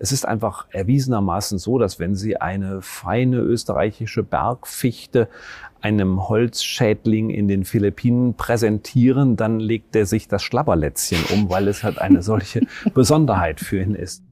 Es ist einfach erwiesenermaßen so, dass wenn Sie eine feine österreichische Bergfichte einem Holzschädling in den Philippinen präsentieren, dann legt er sich das Schlabberlätzchen um, weil es halt eine solche Besonderheit für ihn ist.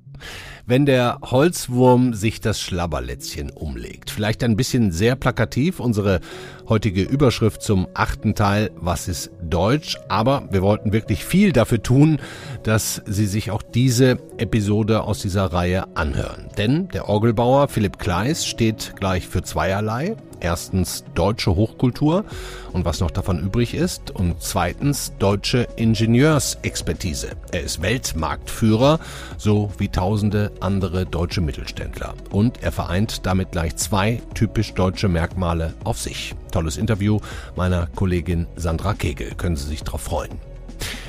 Wenn der Holzwurm sich das Schlabberlätzchen umlegt. Vielleicht ein bisschen sehr plakativ unsere heutige Überschrift zum achten Teil Was ist Deutsch? Aber wir wollten wirklich viel dafür tun, dass Sie sich auch diese Episode aus dieser Reihe anhören. Denn der Orgelbauer Philipp Kleis steht gleich für zweierlei. Erstens deutsche Hochkultur und was noch davon übrig ist. Und zweitens deutsche Ingenieursexpertise. Er ist Weltmarktführer, so wie tausende andere deutsche Mittelständler. Und er vereint damit gleich zwei typisch deutsche Merkmale auf sich. Tolles Interview meiner Kollegin Sandra Kegel. Können Sie sich darauf freuen.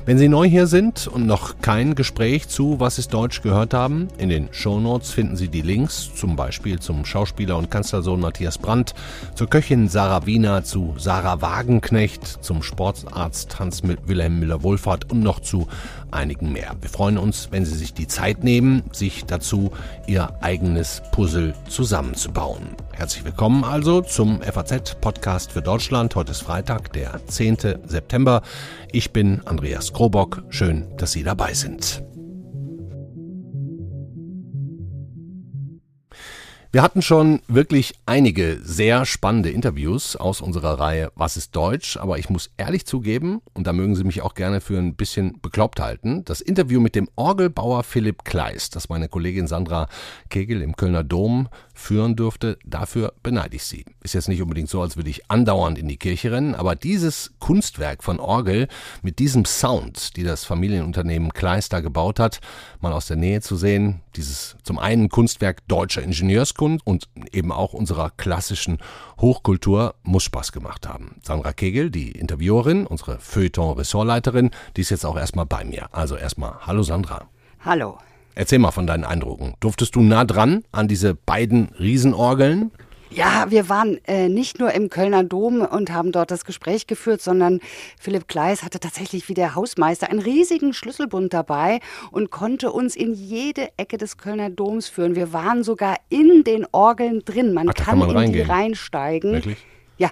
Wenn Sie neu hier sind und noch kein Gespräch zu Was ist Deutsch gehört haben, in den Shownotes finden Sie die Links, zum Beispiel zum Schauspieler und Kanzlersohn Matthias Brandt, zur Köchin Sarah Wiener, zu Sarah Wagenknecht, zum Sportarzt Hans-Wilhelm Müller-Wohlfahrt und noch zu einigen mehr. Wir freuen uns, wenn Sie sich die Zeit nehmen, sich dazu Ihr eigenes Puzzle zusammenzubauen. Herzlich willkommen also zum FAZ-Podcast für Deutschland. Heute ist Freitag, der 10. September. Ich bin Andreas Krobock. Schön, dass Sie dabei sind. Wir hatten schon wirklich einige sehr spannende Interviews aus unserer Reihe Was ist Deutsch? Aber ich muss ehrlich zugeben, und da mögen Sie mich auch gerne für ein bisschen bekloppt halten, das Interview mit dem Orgelbauer Philipp Kleist, das meine Kollegin Sandra Kegel im Kölner Dom führen dürfte, dafür beneide ich sie. Ist jetzt nicht unbedingt so, als würde ich andauernd in die Kirche rennen, aber dieses Kunstwerk von Orgel mit diesem Sound, die das Familienunternehmen Kleist da gebaut hat, mal aus der Nähe zu sehen, dieses zum einen Kunstwerk deutscher Ingenieurskunst und eben auch unserer klassischen Hochkultur muss Spaß gemacht haben. Sandra Kegel, die Interviewerin, unsere Feuilleton-Ressortleiterin, die ist jetzt auch erstmal bei mir. Also erstmal, hallo Sandra. Hallo. Erzähl mal von deinen Eindrücken. Durftest du nah dran an diese beiden Riesenorgeln? Ja, wir waren äh, nicht nur im Kölner Dom und haben dort das Gespräch geführt, sondern Philipp Kleis hatte tatsächlich wie der Hausmeister einen riesigen Schlüsselbund dabei und konnte uns in jede Ecke des Kölner Doms führen. Wir waren sogar in den Orgeln drin. Man, Ach, kann, kann man in reingehen. die reinsteigen. Wirklich? Ja,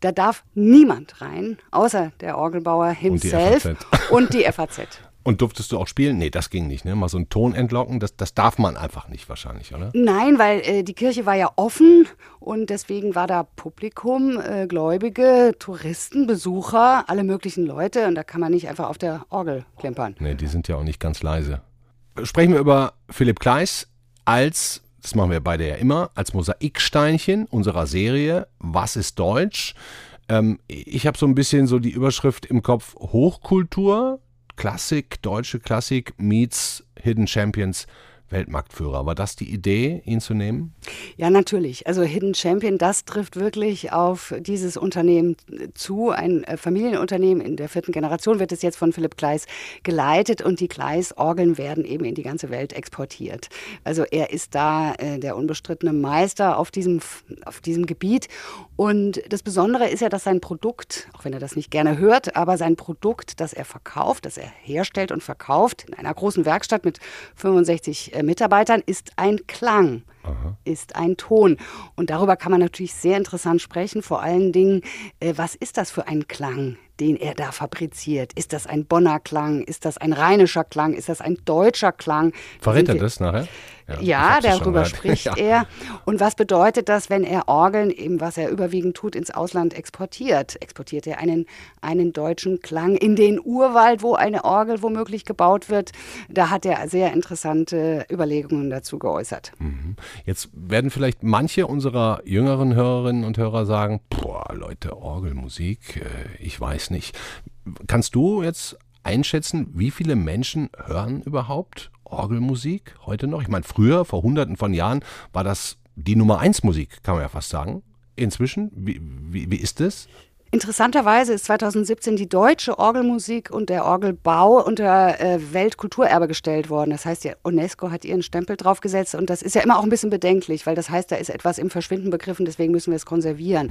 da darf niemand rein, außer der Orgelbauer himself und die FAZ. Und die FAZ. Und durftest du auch spielen? Nee, das ging nicht. Ne? Mal so einen Ton entlocken, das, das darf man einfach nicht wahrscheinlich, oder? Nein, weil äh, die Kirche war ja offen und deswegen war da Publikum, äh, Gläubige, Touristen, Besucher, alle möglichen Leute und da kann man nicht einfach auf der Orgel klimpern. Nee, die sind ja auch nicht ganz leise. Sprechen wir über Philipp Kleis als, das machen wir beide ja immer, als Mosaiksteinchen unserer Serie Was ist Deutsch? Ähm, ich habe so ein bisschen so die Überschrift im Kopf Hochkultur Klassik, deutsche Klassik meets Hidden Champions Weltmarktführer. War das die Idee, ihn zu nehmen? Ja, natürlich. Also Hidden Champion, das trifft wirklich auf dieses Unternehmen zu. Ein äh, Familienunternehmen in der vierten Generation wird es jetzt von Philipp Kleis geleitet und die Kleis-Orgeln werden eben in die ganze Welt exportiert. Also er ist da äh, der unbestrittene Meister auf diesem, auf diesem Gebiet. Und das Besondere ist ja, dass sein Produkt, auch wenn er das nicht gerne hört, aber sein Produkt, das er verkauft, das er herstellt und verkauft in einer großen Werkstatt mit 65 äh, Mitarbeitern, ist ein Klang, Aha. ist ein Ton. Und darüber kann man natürlich sehr interessant sprechen. Vor allen Dingen, äh, was ist das für ein Klang? den er da fabriziert. Ist das ein Bonner Klang? Ist das ein rheinischer Klang? Ist das ein deutscher Klang? Verrät er das nachher? Ja, darüber spricht ja. er. Und was bedeutet das, wenn er Orgeln, eben was er überwiegend tut, ins Ausland exportiert? Exportiert er einen, einen deutschen Klang in den Urwald, wo eine Orgel womöglich gebaut wird? Da hat er sehr interessante Überlegungen dazu geäußert. Mhm. Jetzt werden vielleicht manche unserer jüngeren Hörerinnen und Hörer sagen, boah, Leute, Orgelmusik, äh, ich weiß nicht. Kannst du jetzt einschätzen, wie viele Menschen hören überhaupt Orgelmusik heute noch? Ich meine, früher, vor hunderten von Jahren, war das die Nummer eins Musik, kann man ja fast sagen. Inzwischen, wie, wie, wie ist es? Interessanterweise ist 2017 die deutsche Orgelmusik und der Orgelbau unter äh, Weltkulturerbe gestellt worden. Das heißt, die UNESCO hat ihren Stempel draufgesetzt und das ist ja immer auch ein bisschen bedenklich, weil das heißt, da ist etwas im Verschwinden begriffen, deswegen müssen wir es konservieren.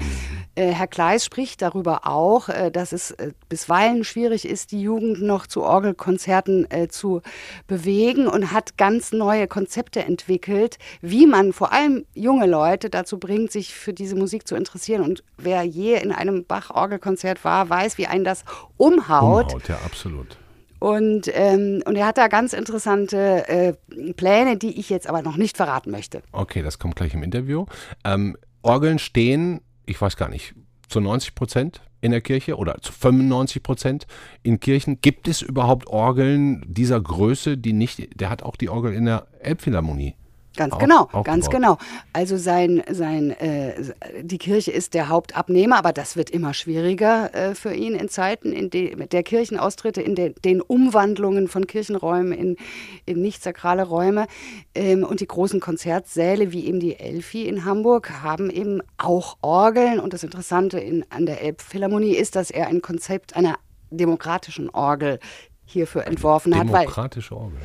Äh, Herr Kleis spricht darüber auch, äh, dass es bisweilen schwierig ist, die Jugend noch zu Orgelkonzerten zu bewegen und hat ganz neue Konzepte entwickelt, wie man vor allem junge Leute dazu bringt, sich für diese Musik zu interessieren. Und wer je in einem Bach Bach-Orgelkonzert war, weiß, wie einen das umhaut. Umhaut, ja, absolut. Und, ähm, und er hat da ganz interessante äh, Pläne, die ich jetzt aber noch nicht verraten möchte. Okay, das kommt gleich im Interview. Ähm, Orgeln stehen, ich weiß gar nicht, zu 90 Prozent in der Kirche oder zu 95 Prozent in Kirchen. Gibt es überhaupt Orgeln dieser Größe, die nicht, der hat auch die Orgel in der Elbphilharmonie Ganz auch, genau, auch ganz genau. Also sein, sein, äh, die Kirche ist der Hauptabnehmer, aber das wird immer schwieriger äh, für ihn in Zeiten in de, der Kirchenaustritte, in de, den Umwandlungen von Kirchenräumen in, in nicht sakrale Räume. Ähm, und die großen Konzertsäle, wie eben die Elfi in Hamburg, haben eben auch Orgeln. Und das Interessante in, an der Elbphilharmonie ist, dass er ein Konzept einer demokratischen Orgel hierfür entworfen Demokratische hat. Demokratische Orgel.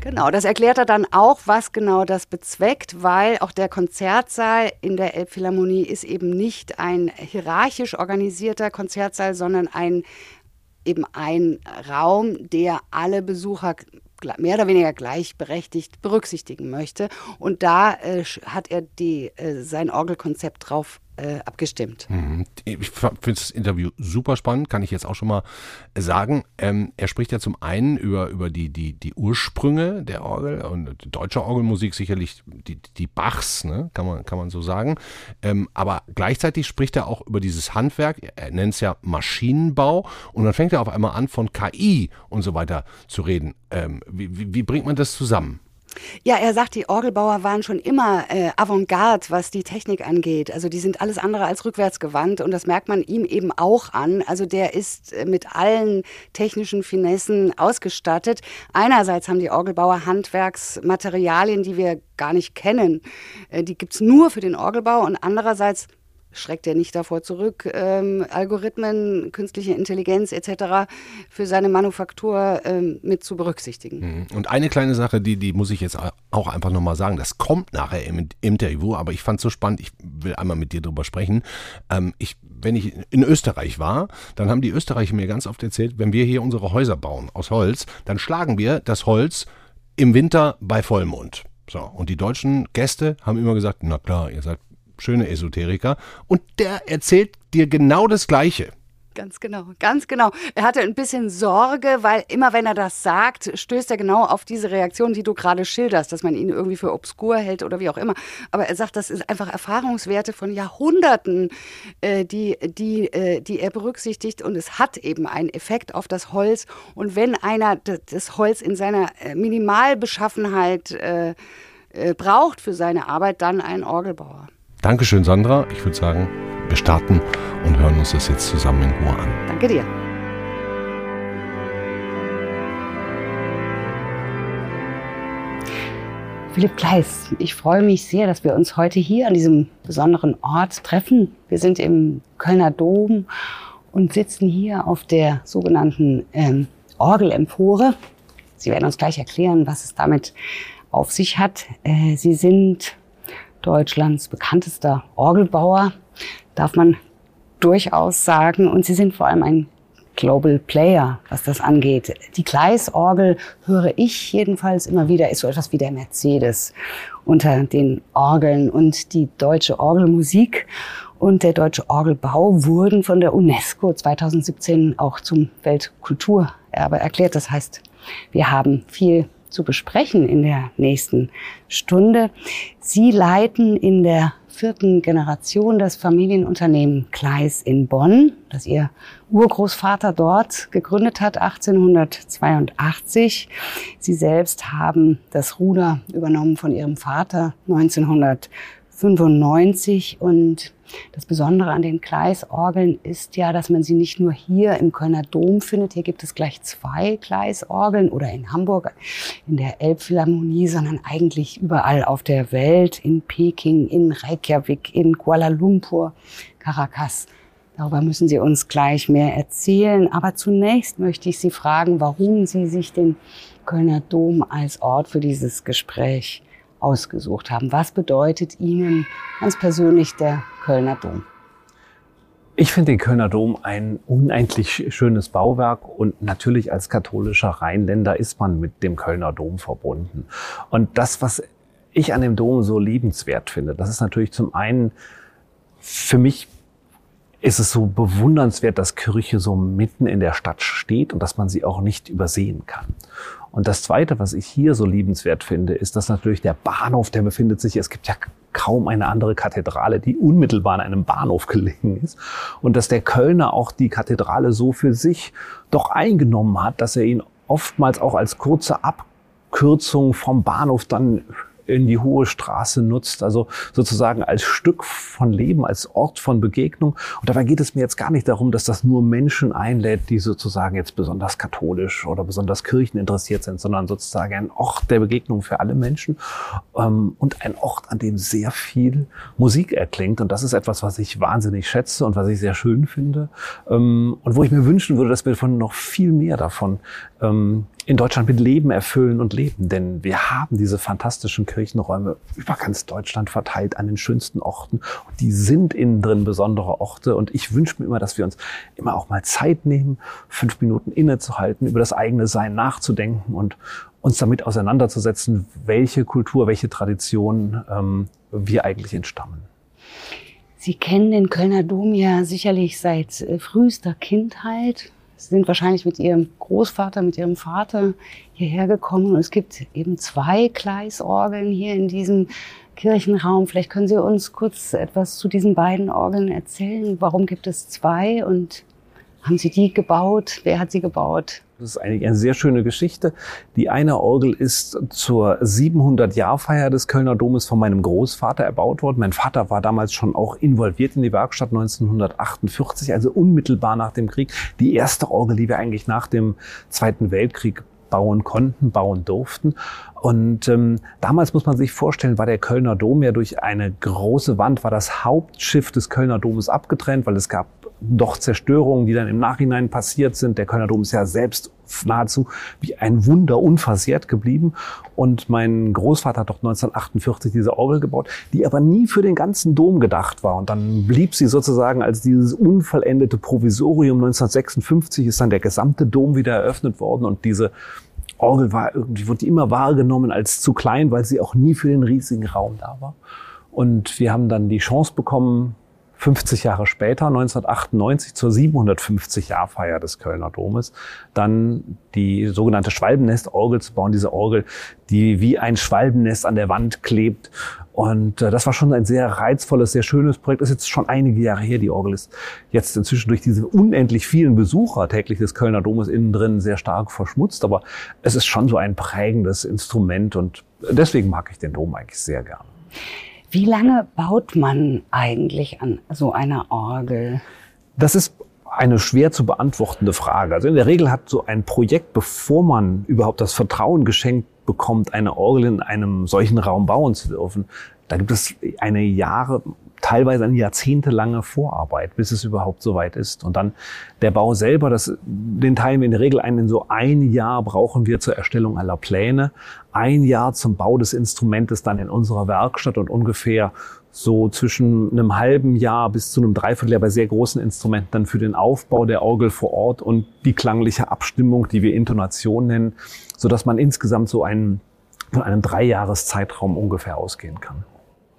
Genau, das erklärt er dann auch, was genau das bezweckt, weil auch der Konzertsaal in der Elbphilharmonie ist eben nicht ein hierarchisch organisierter Konzertsaal, sondern ein eben ein Raum, der alle Besucher mehr oder weniger gleichberechtigt berücksichtigen möchte. Und da äh, hat er die, äh, sein Orgelkonzept drauf äh, abgestimmt. Mhm. Ich finde das Interview super spannend, kann ich jetzt auch schon mal sagen. Ähm, er spricht ja zum einen über, über die, die, die Ursprünge der Orgel und deutsche Orgelmusik sicherlich die, die Bachs, ne? kann, man, kann man so sagen. Ähm, aber gleichzeitig spricht er auch über dieses Handwerk, er nennt es ja Maschinenbau und dann fängt er auf einmal an, von KI und so weiter zu reden. Ähm, wie, wie, wie bringt man das zusammen? Ja, er sagt, die Orgelbauer waren schon immer äh, Avantgarde, was die Technik angeht. Also die sind alles andere als rückwärtsgewandt und das merkt man ihm eben auch an. Also der ist äh, mit allen technischen Finessen ausgestattet. Einerseits haben die Orgelbauer Handwerksmaterialien, die wir gar nicht kennen. Äh, die gibt's nur für den Orgelbau und andererseits schreckt er nicht davor zurück, ähm, Algorithmen, künstliche Intelligenz etc. für seine Manufaktur ähm, mit zu berücksichtigen. Mhm. Und eine kleine Sache, die, die muss ich jetzt auch einfach nochmal sagen, das kommt nachher im Interview, aber ich fand es so spannend, ich will einmal mit dir drüber sprechen. Ähm, ich, wenn ich in Österreich war, dann haben die Österreicher mir ganz oft erzählt, wenn wir hier unsere Häuser bauen aus Holz, dann schlagen wir das Holz im Winter bei Vollmond. So, und die deutschen Gäste haben immer gesagt, na klar, ihr seid schöne Esoteriker. Und der erzählt dir genau das Gleiche. Ganz genau, ganz genau. Er hatte ein bisschen Sorge, weil immer wenn er das sagt, stößt er genau auf diese Reaktion, die du gerade schilderst, dass man ihn irgendwie für obskur hält oder wie auch immer. Aber er sagt, das ist einfach Erfahrungswerte von Jahrhunderten, äh, die, die, äh, die er berücksichtigt und es hat eben einen Effekt auf das Holz. Und wenn einer das Holz in seiner äh, Minimalbeschaffenheit braucht für seine Arbeit, dann ein Orgelbauer. Dankeschön, Sandra. Ich würde sagen, wir starten und hören uns das jetzt zusammen in Ruhe an. Danke dir. Philipp Kleis, ich freue mich sehr, dass wir uns heute hier an diesem besonderen Ort treffen. Wir sind im Kölner Dom und sitzen hier auf der sogenannten ähm, Orgelempore. Sie werden uns gleich erklären, was es damit auf sich hat. Äh, Sie sind Deutschlands bekanntester Orgelbauer, darf man durchaus sagen. Und sie sind vor allem ein Global Player, was das angeht. Die Gleisorgel höre ich jedenfalls immer wieder, ist so etwas wie der Mercedes unter den Orgeln und die deutsche Orgelmusik und der deutsche Orgelbau wurden von der UNESCO 2017 auch zum Weltkulturerbe erklärt. Das heißt, wir haben viel zu besprechen in der nächsten Stunde. Sie leiten in der vierten Generation das Familienunternehmen Kleis in Bonn, das Ihr Urgroßvater dort gegründet hat, 1882. Sie selbst haben das Ruder übernommen von Ihrem Vater 1995 und das Besondere an den Gleisorgeln ist ja, dass man sie nicht nur hier im Kölner Dom findet. Hier gibt es gleich zwei Gleisorgeln oder in Hamburg in der Elbphilharmonie, sondern eigentlich überall auf der Welt, in Peking, in Reykjavik, in Kuala Lumpur, Caracas. Darüber müssen Sie uns gleich mehr erzählen. Aber zunächst möchte ich Sie fragen, warum Sie sich den Kölner Dom als Ort für dieses Gespräch ausgesucht haben. Was bedeutet Ihnen ganz persönlich der Kölner Dom? Ich finde den Kölner Dom ein unendlich schönes Bauwerk und natürlich als katholischer Rheinländer ist man mit dem Kölner Dom verbunden. Und das, was ich an dem Dom so liebenswert finde, das ist natürlich zum einen für mich ist es so bewundernswert, dass Kirche so mitten in der Stadt steht und dass man sie auch nicht übersehen kann. Und das Zweite, was ich hier so liebenswert finde, ist, dass natürlich der Bahnhof, der befindet sich, es gibt ja kaum eine andere Kathedrale, die unmittelbar an einem Bahnhof gelegen ist. Und dass der Kölner auch die Kathedrale so für sich doch eingenommen hat, dass er ihn oftmals auch als kurze Abkürzung vom Bahnhof dann in die Hohe Straße nutzt, also sozusagen als Stück von Leben, als Ort von Begegnung. Und dabei geht es mir jetzt gar nicht darum, dass das nur Menschen einlädt, die sozusagen jetzt besonders katholisch oder besonders kircheninteressiert sind, sondern sozusagen ein Ort der Begegnung für alle Menschen ähm, und ein Ort, an dem sehr viel Musik erklingt. Und das ist etwas, was ich wahnsinnig schätze und was ich sehr schön finde ähm, und wo ich mir wünschen würde, dass wir von noch viel mehr davon ähm, in Deutschland mit Leben erfüllen und leben. Denn wir haben diese fantastischen Kirchenräume über ganz Deutschland verteilt an den schönsten Orten. Und die sind innen drin besondere Orte. Und ich wünsche mir immer, dass wir uns immer auch mal Zeit nehmen, fünf Minuten innezuhalten, über das eigene Sein nachzudenken und uns damit auseinanderzusetzen, welche Kultur, welche Tradition ähm, wir eigentlich entstammen. Sie kennen den Kölner Dom ja sicherlich seit äh, frühester Kindheit. Sie sind wahrscheinlich mit Ihrem Großvater, mit Ihrem Vater hierher gekommen. Und es gibt eben zwei Gleisorgeln hier in diesem Kirchenraum. Vielleicht können Sie uns kurz etwas zu diesen beiden Orgeln erzählen. Warum gibt es zwei und haben Sie die gebaut? Wer hat sie gebaut? Das ist eigentlich eine sehr schöne Geschichte. Die eine Orgel ist zur 700-Jahr-Feier des Kölner Domes von meinem Großvater erbaut worden. Mein Vater war damals schon auch involviert in die Werkstatt 1948, also unmittelbar nach dem Krieg. Die erste Orgel, die wir eigentlich nach dem Zweiten Weltkrieg bauen konnten, bauen durften. Und ähm, damals muss man sich vorstellen, war der Kölner Dom ja durch eine große Wand, war das Hauptschiff des Kölner Domes abgetrennt, weil es gab doch Zerstörungen, die dann im Nachhinein passiert sind. Der Kölner Dom ist ja selbst nahezu wie ein Wunder unversehrt geblieben. Und mein Großvater hat doch 1948 diese Orgel gebaut, die aber nie für den ganzen Dom gedacht war. Und dann blieb sie sozusagen als dieses unvollendete Provisorium. 1956 ist dann der gesamte Dom wieder eröffnet worden und diese Orgel war irgendwie, wurde immer wahrgenommen als zu klein, weil sie auch nie für den riesigen Raum da war. Und wir haben dann die Chance bekommen, 50 Jahre später, 1998, zur 750-Jahr-Feier des Kölner Domes, dann die sogenannte Schwalbennest-Orgel zu bauen. Diese Orgel, die wie ein Schwalbennest an der Wand klebt. Und äh, das war schon ein sehr reizvolles, sehr schönes Projekt. Das ist jetzt schon einige Jahre her. Die Orgel ist jetzt inzwischen durch diese unendlich vielen Besucher täglich des Kölner Domes innen drin sehr stark verschmutzt. Aber es ist schon so ein prägendes Instrument und deswegen mag ich den Dom eigentlich sehr gerne. Wie lange baut man eigentlich an so einer Orgel? Das ist eine schwer zu beantwortende Frage. Also in der Regel hat so ein Projekt, bevor man überhaupt das Vertrauen geschenkt bekommt, eine Orgel in einem solchen Raum bauen zu dürfen, da gibt es eine Jahre, teilweise eine jahrzehntelange Vorarbeit, bis es überhaupt soweit ist. Und dann der Bau selber, das, den teilen wir in der Regel ein. In so ein Jahr brauchen wir zur Erstellung aller Pläne, ein Jahr zum Bau des Instrumentes dann in unserer Werkstatt und ungefähr so zwischen einem halben Jahr bis zu einem Dreivierteljahr bei sehr großen Instrumenten dann für den Aufbau der Orgel vor Ort und die klangliche Abstimmung, die wir Intonation nennen, so dass man insgesamt so einen, von einem Dreijahreszeitraum ungefähr ausgehen kann.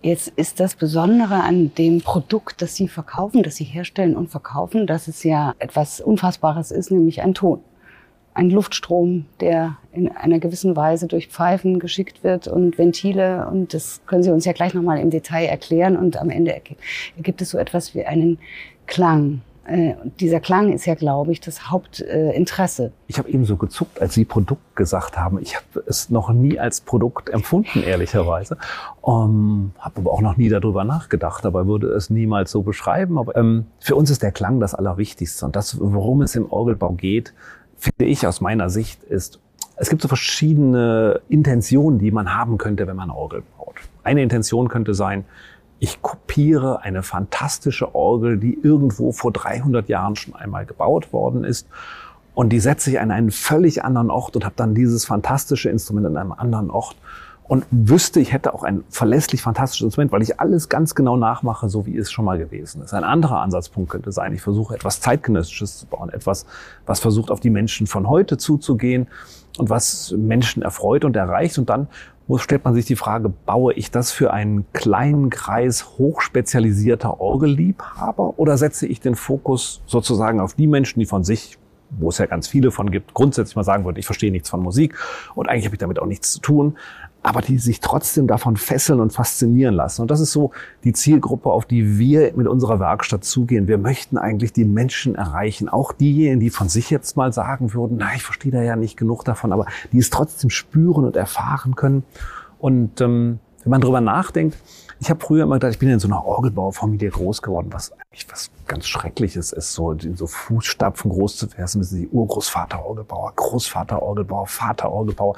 Jetzt ist das Besondere an dem Produkt, das Sie verkaufen, das Sie herstellen und verkaufen, dass es ja etwas Unfassbares ist, nämlich ein Ton. Ein Luftstrom, der in einer gewissen Weise durch Pfeifen geschickt wird und Ventile. Und das können Sie uns ja gleich nochmal im Detail erklären. Und am Ende ergibt es so etwas wie einen Klang. Äh, dieser Klang ist ja, glaube ich, das Hauptinteresse. Ich habe eben so gezuckt, als Sie Produkt gesagt haben. Ich habe es noch nie als Produkt empfunden, ehrlicherweise. Um, habe aber auch noch nie darüber nachgedacht, aber würde es niemals so beschreiben. Aber ähm, für uns ist der Klang das Allerwichtigste. Und das, worum es im Orgelbau geht, finde ich aus meiner Sicht, ist, es gibt so verschiedene Intentionen, die man haben könnte, wenn man Orgel baut. Eine Intention könnte sein, ich kopiere eine fantastische Orgel, die irgendwo vor 300 Jahren schon einmal gebaut worden ist. Und die setze ich an einen völlig anderen Ort und habe dann dieses fantastische Instrument an einem anderen Ort und wüsste, ich hätte auch ein verlässlich fantastisches Instrument, weil ich alles ganz genau nachmache, so wie es schon mal gewesen ist. Ein anderer Ansatzpunkt könnte sein, ich versuche etwas zeitgenössisches zu bauen, etwas, was versucht, auf die Menschen von heute zuzugehen und was Menschen erfreut und erreicht. Und dann muss, stellt man sich die Frage, baue ich das für einen kleinen Kreis hochspezialisierter Orgelliebhaber oder setze ich den Fokus sozusagen auf die Menschen, die von sich wo es ja ganz viele von gibt, grundsätzlich mal sagen würden, ich verstehe nichts von Musik und eigentlich habe ich damit auch nichts zu tun, aber die sich trotzdem davon fesseln und faszinieren lassen. Und das ist so die Zielgruppe, auf die wir mit unserer Werkstatt zugehen. Wir möchten eigentlich die Menschen erreichen, auch diejenigen, die von sich jetzt mal sagen würden, na, ich verstehe da ja nicht genug davon, aber die es trotzdem spüren und erfahren können. Und ähm, wenn man drüber nachdenkt, ich habe früher immer gedacht, ich bin in so einer Orgelbauerfamilie groß geworden, was eigentlich was ganz Schreckliches ist, so in so Fußstapfen groß zu werden, die Urgroßvater Orgelbauer, Großvater Orgelbauer, Vater Orgelbauer.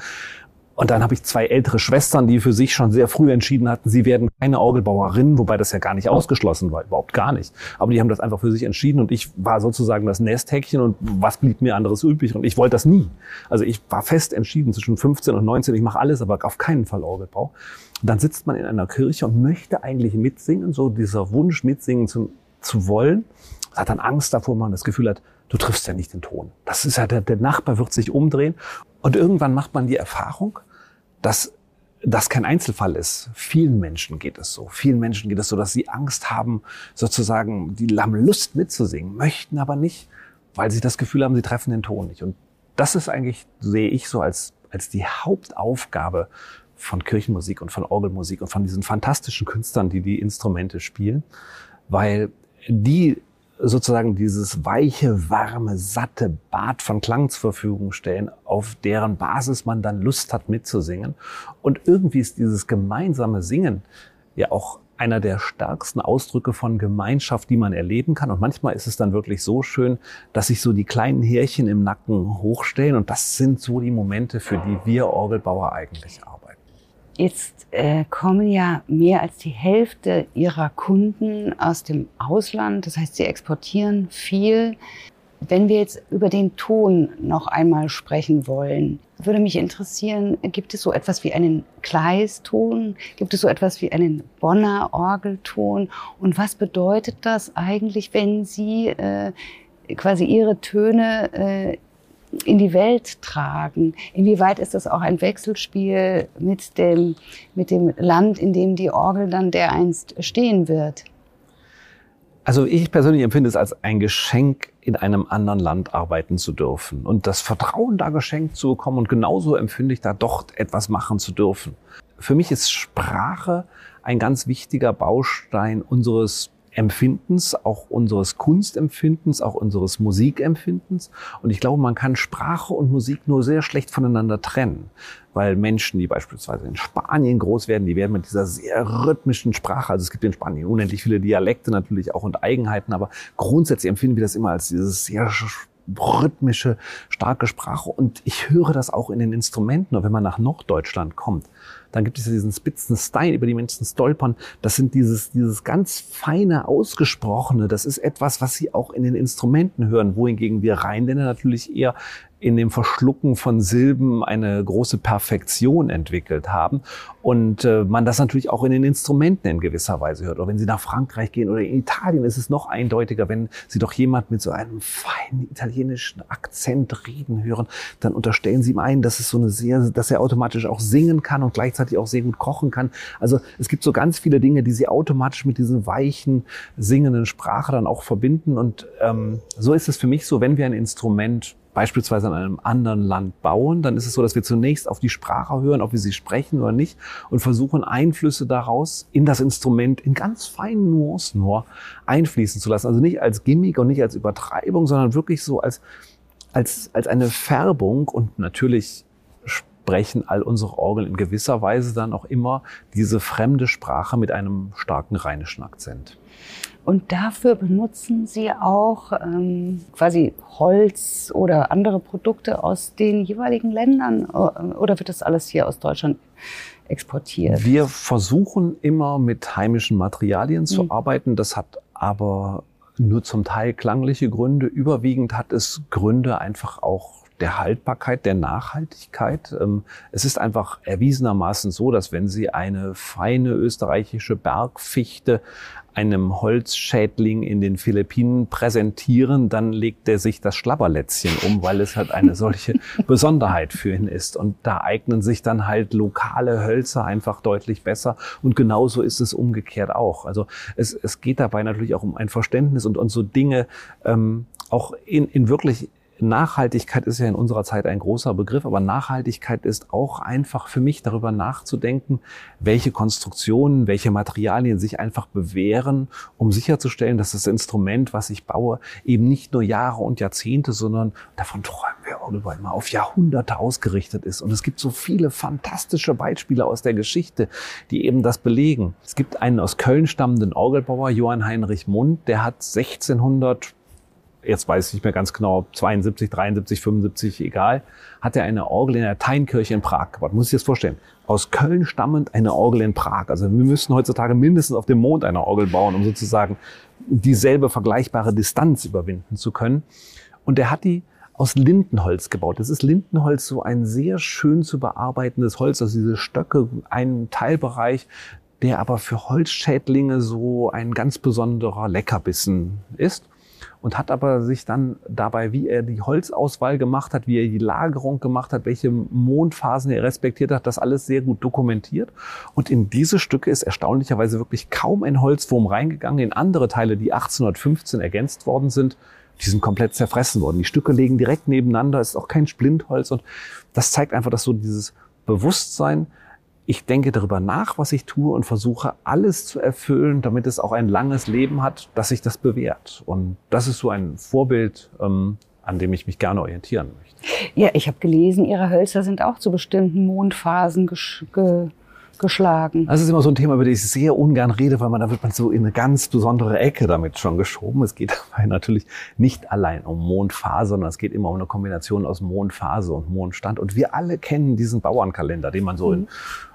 Und dann habe ich zwei ältere Schwestern, die für sich schon sehr früh entschieden hatten, sie werden keine Orgelbauerinnen, wobei das ja gar nicht ausgeschlossen war, überhaupt gar nicht. Aber die haben das einfach für sich entschieden und ich war sozusagen das Nesthäkchen und was blieb mir anderes übrig? Und ich wollte das nie. Also ich war fest entschieden zwischen 15 und 19, ich mache alles, aber auf keinen Fall Orgelbau. Und dann sitzt man in einer Kirche und möchte eigentlich mitsingen, so dieser Wunsch mitsingen zu, zu wollen, hat dann Angst davor, man das Gefühl hat, du triffst ja nicht den Ton. Das ist ja, der, der Nachbar wird sich umdrehen. Und irgendwann macht man die Erfahrung, dass das kein Einzelfall ist. Vielen Menschen geht es so. Vielen Menschen geht es so, dass sie Angst haben, sozusagen, die haben Lust mitzusingen, möchten aber nicht, weil sie das Gefühl haben, sie treffen den Ton nicht. Und das ist eigentlich, sehe ich so als, als die Hauptaufgabe von Kirchenmusik und von Orgelmusik und von diesen fantastischen Künstlern, die die Instrumente spielen, weil die sozusagen dieses weiche, warme, satte Bad von Klang zur Verfügung stellen, auf deren Basis man dann Lust hat mitzusingen. Und irgendwie ist dieses gemeinsame Singen ja auch einer der stärksten Ausdrücke von Gemeinschaft, die man erleben kann. Und manchmal ist es dann wirklich so schön, dass sich so die kleinen Härchen im Nacken hochstellen. Und das sind so die Momente, für die wir Orgelbauer eigentlich arbeiten. Jetzt äh, kommen ja mehr als die Hälfte ihrer Kunden aus dem Ausland. Das heißt, sie exportieren viel. Wenn wir jetzt über den Ton noch einmal sprechen wollen, würde mich interessieren, gibt es so etwas wie einen Kleiston? Gibt es so etwas wie einen Bonner Orgelton? Und was bedeutet das eigentlich, wenn Sie äh, quasi Ihre Töne äh, in die Welt tragen? Inwieweit ist das auch ein Wechselspiel mit dem, mit dem Land, in dem die Orgel dann dereinst stehen wird? Also ich persönlich empfinde es als ein Geschenk, in einem anderen Land arbeiten zu dürfen und das Vertrauen da geschenkt zu bekommen und genauso empfinde ich da doch etwas machen zu dürfen. Für mich ist Sprache ein ganz wichtiger Baustein unseres Empfindens, auch unseres Kunstempfindens, auch unseres Musikempfindens. Und ich glaube, man kann Sprache und Musik nur sehr schlecht voneinander trennen, weil Menschen, die beispielsweise in Spanien groß werden, die werden mit dieser sehr rhythmischen Sprache, also es gibt in Spanien unendlich viele Dialekte natürlich auch und Eigenheiten, aber grundsätzlich empfinden wir das immer als dieses sehr rhythmische, starke Sprache. Und ich höre das auch in den Instrumenten. Und wenn man nach Norddeutschland kommt, dann gibt es ja diesen spitzen Stein, über die Menschen stolpern. Das sind dieses, dieses ganz feine, ausgesprochene. Das ist etwas, was Sie auch in den Instrumenten hören, wohingegen wir Rheinländer natürlich eher in dem Verschlucken von Silben eine große Perfektion entwickelt haben und äh, man das natürlich auch in den Instrumenten in gewisser Weise hört. Oder wenn Sie nach Frankreich gehen oder in Italien ist es noch eindeutiger, wenn Sie doch jemand mit so einem feinen italienischen Akzent reden hören, dann unterstellen Sie ihm ein, dass es so eine sehr, dass er automatisch auch singen kann und gleichzeitig auch sehr gut kochen kann. Also es gibt so ganz viele Dinge, die Sie automatisch mit diesen weichen, singenden Sprache dann auch verbinden und ähm, so ist es für mich so, wenn wir ein Instrument beispielsweise in einem anderen Land bauen, dann ist es so, dass wir zunächst auf die Sprache hören, ob wir sie sprechen oder nicht und versuchen Einflüsse daraus in das Instrument in ganz feinen Nuancen nur einfließen zu lassen. Also nicht als Gimmick und nicht als Übertreibung, sondern wirklich so als, als, als eine Färbung und natürlich sprechen all unsere Orgeln in gewisser Weise dann auch immer diese fremde Sprache mit einem starken rheinischen Akzent. Und dafür benutzen Sie auch ähm, quasi Holz oder andere Produkte aus den jeweiligen Ländern? Oder wird das alles hier aus Deutschland exportiert? Wir versuchen immer mit heimischen Materialien zu mhm. arbeiten. Das hat aber nur zum Teil klangliche Gründe. Überwiegend hat es Gründe einfach auch der Haltbarkeit, der Nachhaltigkeit. Ähm, es ist einfach erwiesenermaßen so, dass wenn Sie eine feine österreichische Bergfichte einem Holzschädling in den Philippinen präsentieren, dann legt er sich das Schlabberlätzchen um, weil es halt eine solche Besonderheit für ihn ist. Und da eignen sich dann halt lokale Hölzer einfach deutlich besser. Und genauso ist es umgekehrt auch. Also es, es geht dabei natürlich auch um ein Verständnis und, und so Dinge ähm, auch in, in wirklich Nachhaltigkeit ist ja in unserer Zeit ein großer Begriff, aber Nachhaltigkeit ist auch einfach für mich darüber nachzudenken, welche Konstruktionen, welche Materialien sich einfach bewähren, um sicherzustellen, dass das Instrument, was ich baue, eben nicht nur Jahre und Jahrzehnte, sondern davon träumen wir auch immer auf Jahrhunderte ausgerichtet ist. Und es gibt so viele fantastische Beispiele aus der Geschichte, die eben das belegen. Es gibt einen aus Köln stammenden Orgelbauer, Johann Heinrich Mund, der hat 1600 jetzt weiß ich nicht mehr ganz genau, 72, 73, 75, egal, hat er eine Orgel in der Teinkirche in Prag gebaut. Muss ich jetzt vorstellen. Aus Köln stammend eine Orgel in Prag. Also wir müssen heutzutage mindestens auf dem Mond eine Orgel bauen, um sozusagen dieselbe vergleichbare Distanz überwinden zu können. Und er hat die aus Lindenholz gebaut. Das ist Lindenholz so ein sehr schön zu bearbeitendes Holz, also diese Stöcke, ein Teilbereich, der aber für Holzschädlinge so ein ganz besonderer Leckerbissen ist und hat aber sich dann dabei, wie er die Holzauswahl gemacht hat, wie er die Lagerung gemacht hat, welche Mondphasen er respektiert hat, das alles sehr gut dokumentiert. Und in diese Stücke ist erstaunlicherweise wirklich kaum ein Holzwurm reingegangen. In andere Teile, die 1815 ergänzt worden sind, die sind komplett zerfressen worden. Die Stücke liegen direkt nebeneinander, ist auch kein Splintholz und das zeigt einfach, dass so dieses Bewusstsein, ich denke darüber nach, was ich tue und versuche alles zu erfüllen, damit es auch ein langes Leben hat, dass sich das bewährt. Und das ist so ein Vorbild, ähm, an dem ich mich gerne orientieren möchte. Ja, ich habe gelesen, Ihre Hölzer sind auch zu bestimmten Mondphasen gesch ge geschlagen. Das ist immer so ein Thema, über das ich sehr ungern rede, weil man da wird man so in eine ganz besondere Ecke damit schon geschoben. Es geht dabei natürlich nicht allein um Mondphase, sondern es geht immer um eine Kombination aus Mondphase und Mondstand. Und wir alle kennen diesen Bauernkalender, den man so mhm. in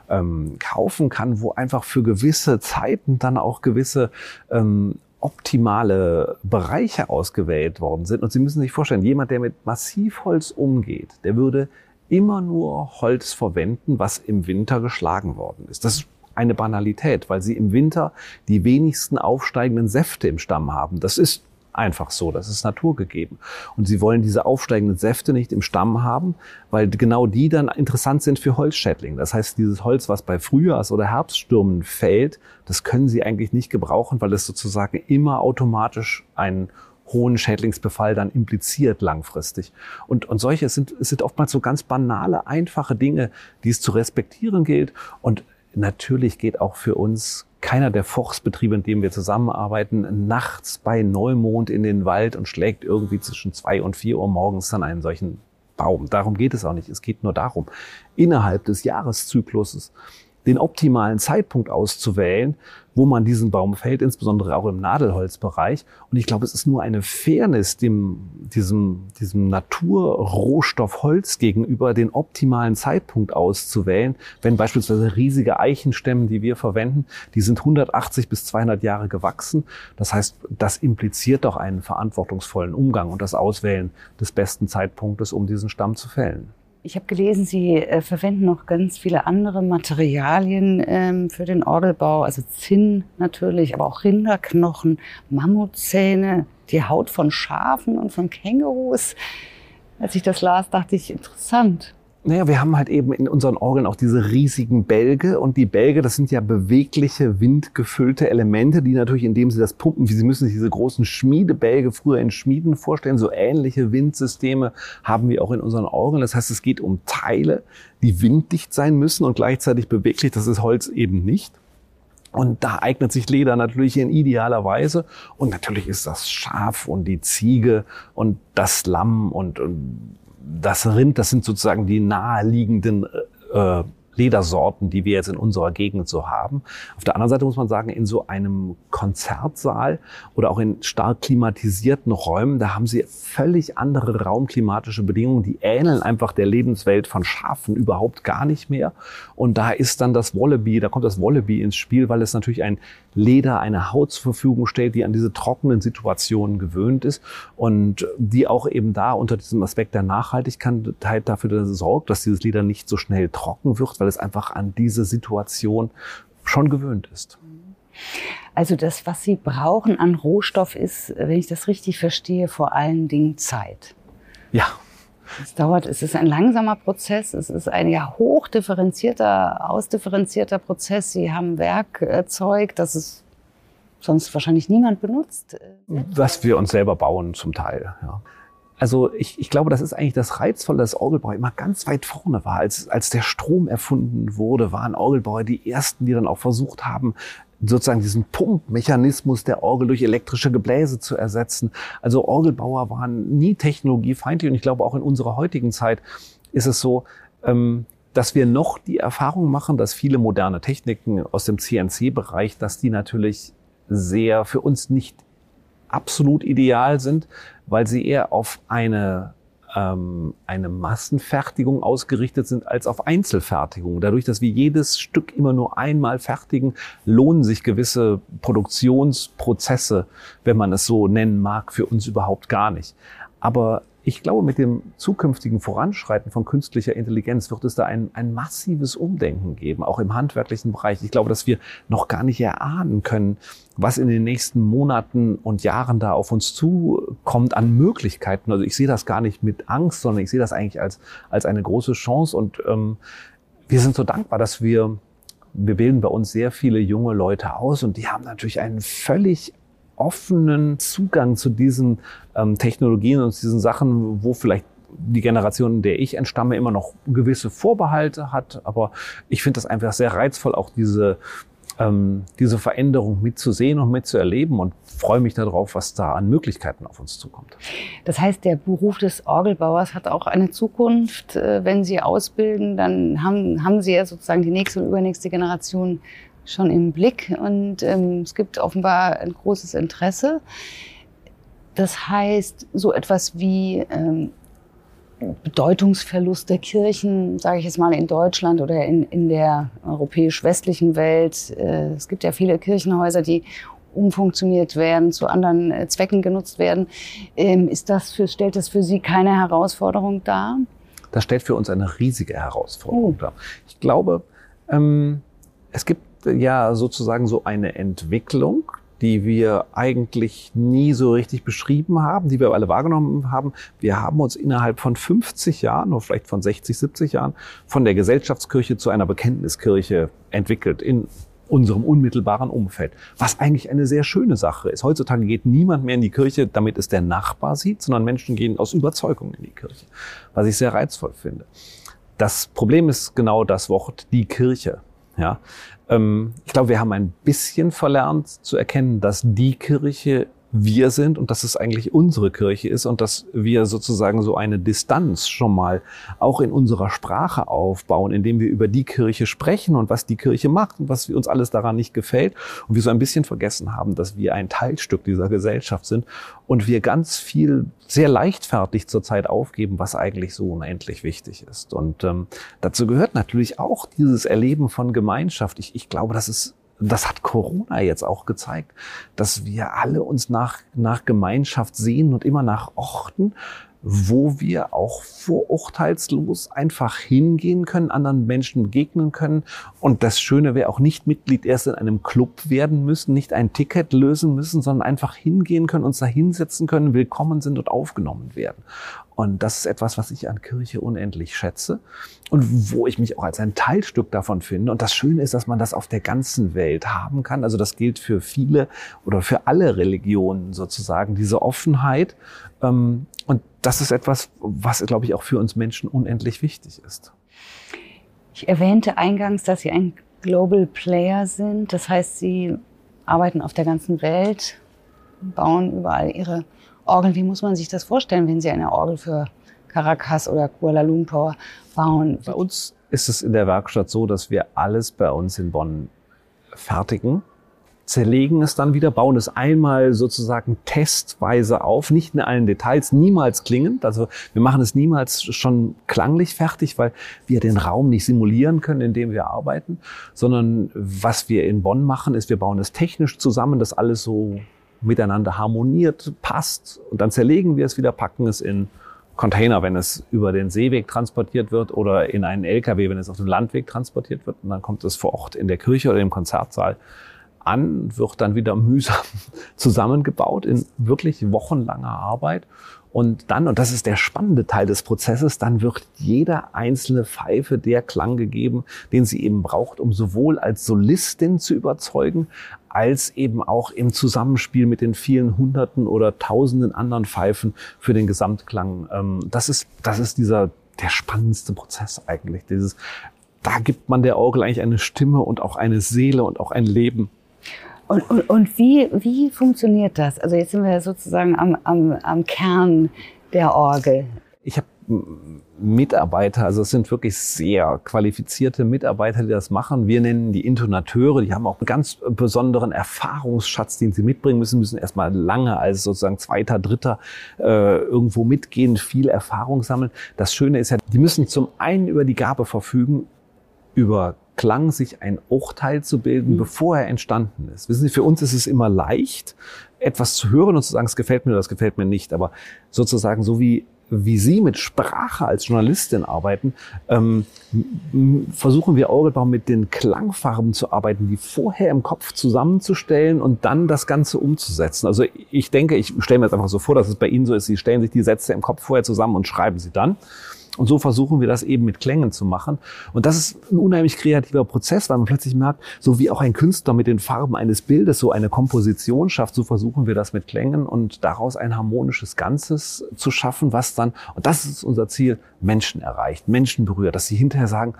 ähm, kaufen kann, wo einfach für gewisse Zeiten dann auch gewisse ähm, optimale Bereiche ausgewählt worden sind. Und Sie müssen sich vorstellen, jemand, der mit Massivholz umgeht, der würde immer nur Holz verwenden, was im Winter geschlagen worden ist. Das ist eine Banalität, weil sie im Winter die wenigsten aufsteigenden Säfte im Stamm haben. Das ist einfach so. Das ist naturgegeben. Und sie wollen diese aufsteigenden Säfte nicht im Stamm haben, weil genau die dann interessant sind für Holzschädlinge. Das heißt, dieses Holz, was bei Frühjahrs- oder Herbststürmen fällt, das können sie eigentlich nicht gebrauchen, weil es sozusagen immer automatisch einen hohen Schädlingsbefall dann impliziert langfristig. Und, und solche sind, sind oftmals so ganz banale, einfache Dinge, die es zu respektieren gilt. Und natürlich geht auch für uns keiner der Forstbetriebe, in denen wir zusammenarbeiten, nachts bei Neumond in den Wald und schlägt irgendwie zwischen zwei und vier Uhr morgens dann einen solchen Baum. Darum geht es auch nicht. Es geht nur darum, innerhalb des Jahreszykluses den optimalen Zeitpunkt auszuwählen, wo man diesen Baum fällt, insbesondere auch im Nadelholzbereich. Und ich glaube, es ist nur eine Fairness dem, diesem, diesem Naturrohstoff Holz gegenüber, den optimalen Zeitpunkt auszuwählen. Wenn beispielsweise riesige Eichenstämme, die wir verwenden, die sind 180 bis 200 Jahre gewachsen. Das heißt, das impliziert doch einen verantwortungsvollen Umgang und das Auswählen des besten Zeitpunktes, um diesen Stamm zu fällen. Ich habe gelesen, Sie äh, verwenden noch ganz viele andere Materialien ähm, für den Orgelbau, also Zinn natürlich, aber auch Rinderknochen, Mammutzähne, die Haut von Schafen und von Kängurus. Als ich das las, dachte ich, interessant. Naja, wir haben halt eben in unseren Orgeln auch diese riesigen Bälge und die Bälge, das sind ja bewegliche, windgefüllte Elemente, die natürlich, indem sie das pumpen, wie Sie müssen sich diese großen Schmiedebälge früher in Schmieden vorstellen, so ähnliche Windsysteme haben wir auch in unseren Orgeln. Das heißt, es geht um Teile, die winddicht sein müssen und gleichzeitig beweglich. Das ist Holz eben nicht. Und da eignet sich Leder natürlich in idealer Weise. Und natürlich ist das Schaf und die Ziege und das Lamm und, und das Rind, das sind sozusagen die naheliegenden äh, Ledersorten, die wir jetzt in unserer Gegend so haben. Auf der anderen Seite muss man sagen, in so einem Konzertsaal oder auch in stark klimatisierten Räumen, da haben sie völlig andere raumklimatische Bedingungen, die ähneln einfach der Lebenswelt von Schafen überhaupt gar nicht mehr. Und da ist dann das Wallaby, da kommt das Wallaby ins Spiel, weil es natürlich ein Leder, eine Haut zur Verfügung stellt, die an diese trockenen Situationen gewöhnt ist und die auch eben da unter diesem Aspekt der Nachhaltigkeit dafür sorgt, dass dieses Leder nicht so schnell trocken wird, weil es einfach an diese Situation schon gewöhnt ist. Also das, was Sie brauchen an Rohstoff ist, wenn ich das richtig verstehe, vor allen Dingen Zeit. Ja. Es dauert, es ist ein langsamer Prozess, es ist ein ja hochdifferenzierter, ausdifferenzierter Prozess. Sie haben Werk erzeugt, das es sonst wahrscheinlich niemand benutzt. Was wir uns selber bauen zum Teil, ja. Also ich, ich glaube, das ist eigentlich das Reizvolle, dass Orgelbauer immer ganz weit vorne war. Als, als der Strom erfunden wurde, waren Orgelbauer die ersten, die dann auch versucht haben, sozusagen diesen Pumpmechanismus der Orgel durch elektrische Gebläse zu ersetzen. Also Orgelbauer waren nie technologiefeindlich und ich glaube auch in unserer heutigen Zeit ist es so, ähm, dass wir noch die Erfahrung machen, dass viele moderne Techniken aus dem CNC-Bereich, dass die natürlich sehr für uns nicht absolut ideal sind, weil sie eher auf eine ähm, eine Massenfertigung ausgerichtet sind als auf Einzelfertigung. Dadurch, dass wir jedes Stück immer nur einmal fertigen, lohnen sich gewisse Produktionsprozesse, wenn man es so nennen mag, für uns überhaupt gar nicht. Aber ich glaube, mit dem zukünftigen Voranschreiten von künstlicher Intelligenz wird es da ein, ein massives Umdenken geben, auch im handwerklichen Bereich. Ich glaube, dass wir noch gar nicht erahnen können, was in den nächsten Monaten und Jahren da auf uns zukommt an Möglichkeiten. Also ich sehe das gar nicht mit Angst, sondern ich sehe das eigentlich als, als eine große Chance. Und ähm, wir sind so dankbar, dass wir wir bilden bei uns sehr viele junge Leute aus und die haben natürlich einen völlig offenen Zugang zu diesen ähm, Technologien und diesen Sachen, wo vielleicht die Generation, der ich entstamme, immer noch gewisse Vorbehalte hat. Aber ich finde das einfach sehr reizvoll, auch diese, ähm, diese Veränderung mitzusehen und mitzuerleben und freue mich darauf, was da an Möglichkeiten auf uns zukommt. Das heißt, der Beruf des Orgelbauers hat auch eine Zukunft. Äh, wenn Sie ausbilden, dann haben, haben Sie ja sozusagen die nächste und übernächste Generation schon im Blick und ähm, es gibt offenbar ein großes Interesse. Das heißt, so etwas wie ähm, Bedeutungsverlust der Kirchen, sage ich jetzt mal in Deutschland oder in, in der europäisch-westlichen Welt. Äh, es gibt ja viele Kirchenhäuser, die umfunktioniert werden, zu anderen äh, Zwecken genutzt werden. Ähm, ist das für, stellt das für Sie keine Herausforderung dar? Das stellt für uns eine riesige Herausforderung oh. dar. Ich glaube, ähm, es gibt ja sozusagen so eine Entwicklung, die wir eigentlich nie so richtig beschrieben haben, die wir alle wahrgenommen haben. Wir haben uns innerhalb von 50 Jahren oder vielleicht von 60, 70 Jahren von der Gesellschaftskirche zu einer Bekenntniskirche entwickelt in unserem unmittelbaren Umfeld, was eigentlich eine sehr schöne Sache ist. Heutzutage geht niemand mehr in die Kirche, damit es der Nachbar sieht, sondern Menschen gehen aus Überzeugung in die Kirche, was ich sehr reizvoll finde. Das Problem ist genau das Wort die Kirche. Ja, ich glaube, wir haben ein bisschen verlernt zu erkennen, dass die Kirche wir sind und dass es eigentlich unsere Kirche ist und dass wir sozusagen so eine Distanz schon mal auch in unserer Sprache aufbauen, indem wir über die Kirche sprechen und was die Kirche macht und was uns alles daran nicht gefällt und wir so ein bisschen vergessen haben, dass wir ein Teilstück dieser Gesellschaft sind und wir ganz viel sehr leichtfertig zurzeit aufgeben, was eigentlich so unendlich wichtig ist. Und ähm, dazu gehört natürlich auch dieses Erleben von Gemeinschaft. Ich, ich glaube, das ist das hat Corona jetzt auch gezeigt, dass wir alle uns nach, nach Gemeinschaft sehen und immer nach Orten, wo wir auch vorurteilslos einfach hingehen können, anderen Menschen begegnen können. Und das Schöne wäre auch nicht Mitglied erst in einem Club werden müssen, nicht ein Ticket lösen müssen, sondern einfach hingehen können, uns da hinsetzen können, willkommen sind und aufgenommen werden. Und das ist etwas, was ich an Kirche unendlich schätze und wo ich mich auch als ein Teilstück davon finde. Und das Schöne ist, dass man das auf der ganzen Welt haben kann. Also das gilt für viele oder für alle Religionen sozusagen, diese Offenheit. Ähm, und das ist etwas, was, glaube ich, auch für uns Menschen unendlich wichtig ist. Ich erwähnte eingangs, dass Sie ein Global Player sind. Das heißt, Sie arbeiten auf der ganzen Welt, bauen überall Ihre Orgeln. Wie muss man sich das vorstellen, wenn Sie eine Orgel für Caracas oder Kuala Lumpur bauen. Bei uns ist es in der Werkstatt so, dass wir alles bei uns in Bonn fertigen zerlegen es dann wieder, bauen es einmal sozusagen testweise auf, nicht in allen Details, niemals klingend. Also wir machen es niemals schon klanglich fertig, weil wir den Raum nicht simulieren können, in dem wir arbeiten, sondern was wir in Bonn machen, ist, wir bauen es technisch zusammen, dass alles so miteinander harmoniert, passt und dann zerlegen wir es wieder, packen es in Container, wenn es über den Seeweg transportiert wird oder in einen LKW, wenn es auf dem Landweg transportiert wird und dann kommt es vor Ort in der Kirche oder im Konzertsaal an, wird dann wieder mühsam zusammengebaut in wirklich wochenlanger Arbeit. Und dann, und das ist der spannende Teil des Prozesses, dann wird jeder einzelne Pfeife der Klang gegeben, den sie eben braucht, um sowohl als Solistin zu überzeugen, als eben auch im Zusammenspiel mit den vielen Hunderten oder Tausenden anderen Pfeifen für den Gesamtklang. Ähm, das ist, das ist dieser, der spannendste Prozess eigentlich. Dieses, da gibt man der Orgel eigentlich eine Stimme und auch eine Seele und auch ein Leben. Und, und, und wie, wie funktioniert das? Also jetzt sind wir sozusagen am, am, am Kern der Orgel. Ich habe Mitarbeiter, also es sind wirklich sehr qualifizierte Mitarbeiter, die das machen. Wir nennen die Intonateure, die haben auch einen ganz besonderen Erfahrungsschatz, den sie mitbringen müssen, müssen erstmal lange als sozusagen zweiter, dritter äh, irgendwo mitgehen, viel Erfahrung sammeln. Das Schöne ist ja, die müssen zum einen über die Gabe verfügen, über Klang sich ein Urteil zu bilden, mhm. bevor er entstanden ist. Wissen Sie, für uns ist es immer leicht, etwas zu hören und zu sagen, es gefällt mir oder es gefällt mir nicht. Aber sozusagen so wie wie Sie mit Sprache als Journalistin arbeiten, ähm, versuchen wir Orgelbau mit den Klangfarben zu arbeiten, die vorher im Kopf zusammenzustellen und dann das Ganze umzusetzen. Also ich denke, ich stelle mir jetzt einfach so vor, dass es bei Ihnen so ist, Sie stellen sich die Sätze im Kopf vorher zusammen und schreiben sie dann. Und so versuchen wir das eben mit Klängen zu machen. Und das ist ein unheimlich kreativer Prozess, weil man plötzlich merkt, so wie auch ein Künstler mit den Farben eines Bildes so eine Komposition schafft, so versuchen wir das mit Klängen und daraus ein harmonisches Ganzes zu schaffen, was dann, und das ist unser Ziel, Menschen erreicht, Menschen berührt, dass sie hinterher sagen,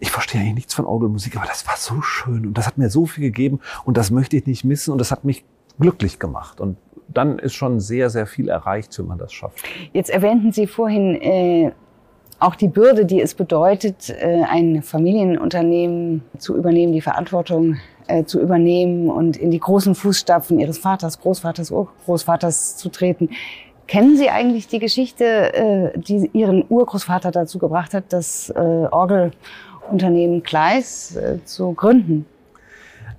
ich verstehe eigentlich nichts von Orgelmusik, aber das war so schön und das hat mir so viel gegeben und das möchte ich nicht missen und das hat mich glücklich gemacht. Und dann ist schon sehr, sehr viel erreicht, wenn man das schafft. Jetzt erwähnten Sie vorhin äh, auch die Bürde, die es bedeutet, äh, ein Familienunternehmen zu übernehmen, die Verantwortung äh, zu übernehmen und in die großen Fußstapfen Ihres Vaters, Großvaters, Urgroßvaters zu treten. Kennen Sie eigentlich die Geschichte, äh, die Ihren Urgroßvater dazu gebracht hat, das Orgelunternehmen Kleis zu gründen?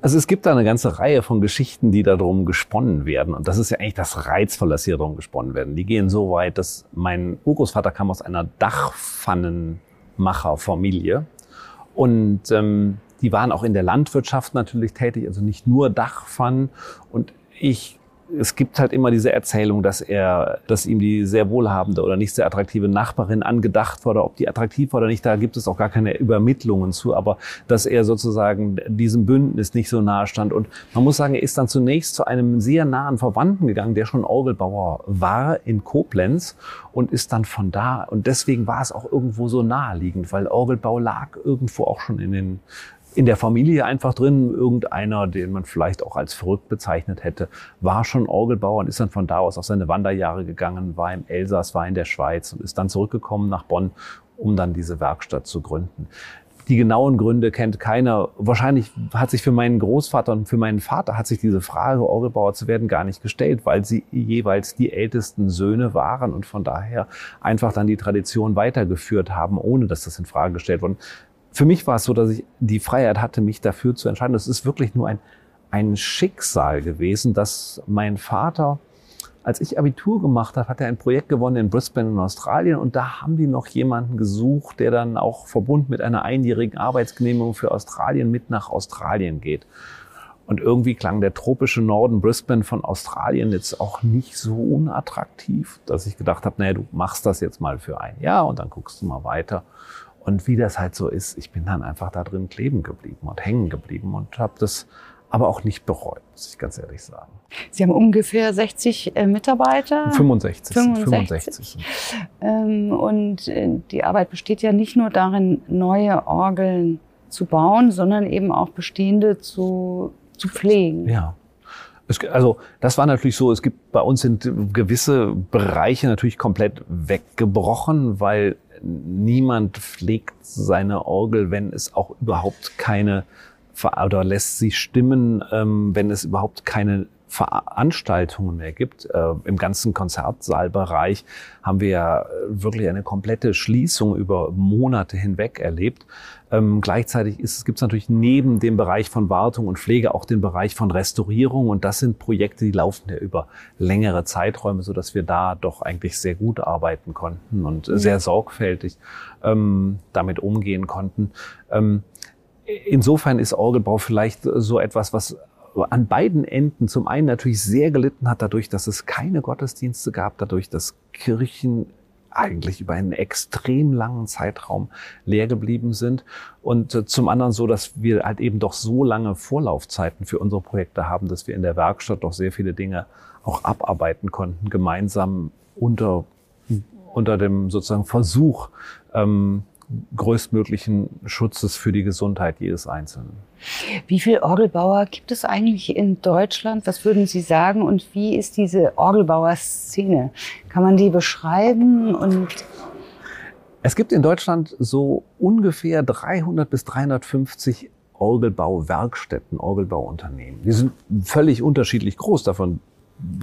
Also es gibt da eine ganze Reihe von Geschichten, die darum gesponnen werden. Und das ist ja eigentlich das Reizvolle, dass hier darum gesponnen werden. Die gehen so weit, dass mein Urgroßvater kam aus einer Dachpfannenmacherfamilie. Und ähm, die waren auch in der Landwirtschaft natürlich tätig, also nicht nur Dachpfannen. Und ich es gibt halt immer diese Erzählung, dass er, dass ihm die sehr wohlhabende oder nicht sehr attraktive Nachbarin angedacht wurde, ob die attraktiv war oder nicht, da gibt es auch gar keine Übermittlungen zu, aber dass er sozusagen diesem Bündnis nicht so nahe stand. Und man muss sagen, er ist dann zunächst zu einem sehr nahen Verwandten gegangen, der schon Orgelbauer war in Koblenz und ist dann von da, und deswegen war es auch irgendwo so naheliegend, weil Orgelbau lag irgendwo auch schon in den in der Familie einfach drin. Irgendeiner, den man vielleicht auch als verrückt bezeichnet hätte, war schon Orgelbauer und ist dann von da aus auf seine Wanderjahre gegangen, war im Elsass, war in der Schweiz und ist dann zurückgekommen nach Bonn, um dann diese Werkstatt zu gründen. Die genauen Gründe kennt keiner. Wahrscheinlich hat sich für meinen Großvater und für meinen Vater hat sich diese Frage, Orgelbauer zu werden, gar nicht gestellt, weil sie jeweils die ältesten Söhne waren und von daher einfach dann die Tradition weitergeführt haben, ohne dass das in Frage gestellt wurde für mich war es so, dass ich die Freiheit hatte, mich dafür zu entscheiden. Es ist wirklich nur ein, ein Schicksal gewesen, dass mein Vater, als ich Abitur gemacht habe, hat er ein Projekt gewonnen in Brisbane in Australien und da haben die noch jemanden gesucht, der dann auch verbunden mit einer einjährigen Arbeitsgenehmigung für Australien mit nach Australien geht. Und irgendwie klang der tropische Norden Brisbane von Australien jetzt auch nicht so unattraktiv, dass ich gedacht habe, naja, du machst das jetzt mal für ein Jahr und dann guckst du mal weiter. Und wie das halt so ist, ich bin dann einfach da drin kleben geblieben und hängen geblieben und habe das aber auch nicht bereut, muss ich ganz ehrlich sagen. Sie haben ungefähr 60 äh, Mitarbeiter. 65. 65. 65. Ähm, und äh, die Arbeit besteht ja nicht nur darin, neue Orgeln zu bauen, sondern eben auch bestehende zu, zu pflegen. Ja. Es, also das war natürlich so, es gibt bei uns sind gewisse Bereiche natürlich komplett weggebrochen, weil niemand pflegt seine Orgel, wenn es auch überhaupt keine oder lässt sie stimmen, ähm, wenn es überhaupt keine Veranstaltungen mehr gibt. Äh, Im ganzen Konzertsaalbereich haben wir ja wirklich eine komplette Schließung über Monate hinweg erlebt. Ähm, gleichzeitig gibt es natürlich neben dem Bereich von Wartung und Pflege auch den Bereich von Restaurierung. Und das sind Projekte, die laufen ja über längere Zeiträume, so dass wir da doch eigentlich sehr gut arbeiten konnten und ja. sehr sorgfältig ähm, damit umgehen konnten. Ähm, insofern ist Orgelbau vielleicht so etwas, was an beiden Enden. Zum einen natürlich sehr gelitten hat dadurch, dass es keine Gottesdienste gab, dadurch, dass Kirchen eigentlich über einen extrem langen Zeitraum leer geblieben sind. Und äh, zum anderen so, dass wir halt eben doch so lange Vorlaufzeiten für unsere Projekte haben, dass wir in der Werkstatt doch sehr viele Dinge auch abarbeiten konnten, gemeinsam unter, unter dem sozusagen Versuch, ähm, größtmöglichen Schutzes für die Gesundheit jedes Einzelnen. Wie viele Orgelbauer gibt es eigentlich in Deutschland? Was würden Sie sagen? Und wie ist diese Orgelbauer-Szene? Kann man die beschreiben? Und es gibt in Deutschland so ungefähr 300 bis 350 Orgelbauwerkstätten, Orgelbauunternehmen. Die sind völlig unterschiedlich groß. Davon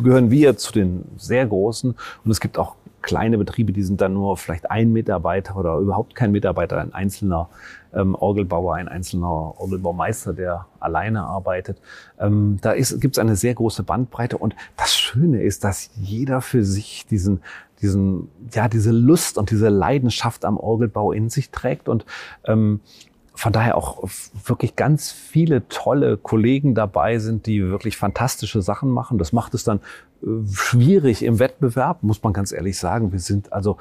gehören wir zu den sehr großen. Und es gibt auch kleine Betriebe, die sind dann nur vielleicht ein Mitarbeiter oder überhaupt kein Mitarbeiter, ein einzelner ähm, Orgelbauer, ein einzelner Orgelbaumeister, der alleine arbeitet. Ähm, da gibt es eine sehr große Bandbreite und das Schöne ist, dass jeder für sich diesen diesen, ja, diese Lust und diese Leidenschaft am Orgelbau in sich trägt und ähm, von daher auch wirklich ganz viele tolle Kollegen dabei sind, die wirklich fantastische Sachen machen. Das macht es dann äh, schwierig im Wettbewerb, muss man ganz ehrlich sagen. Wir sind also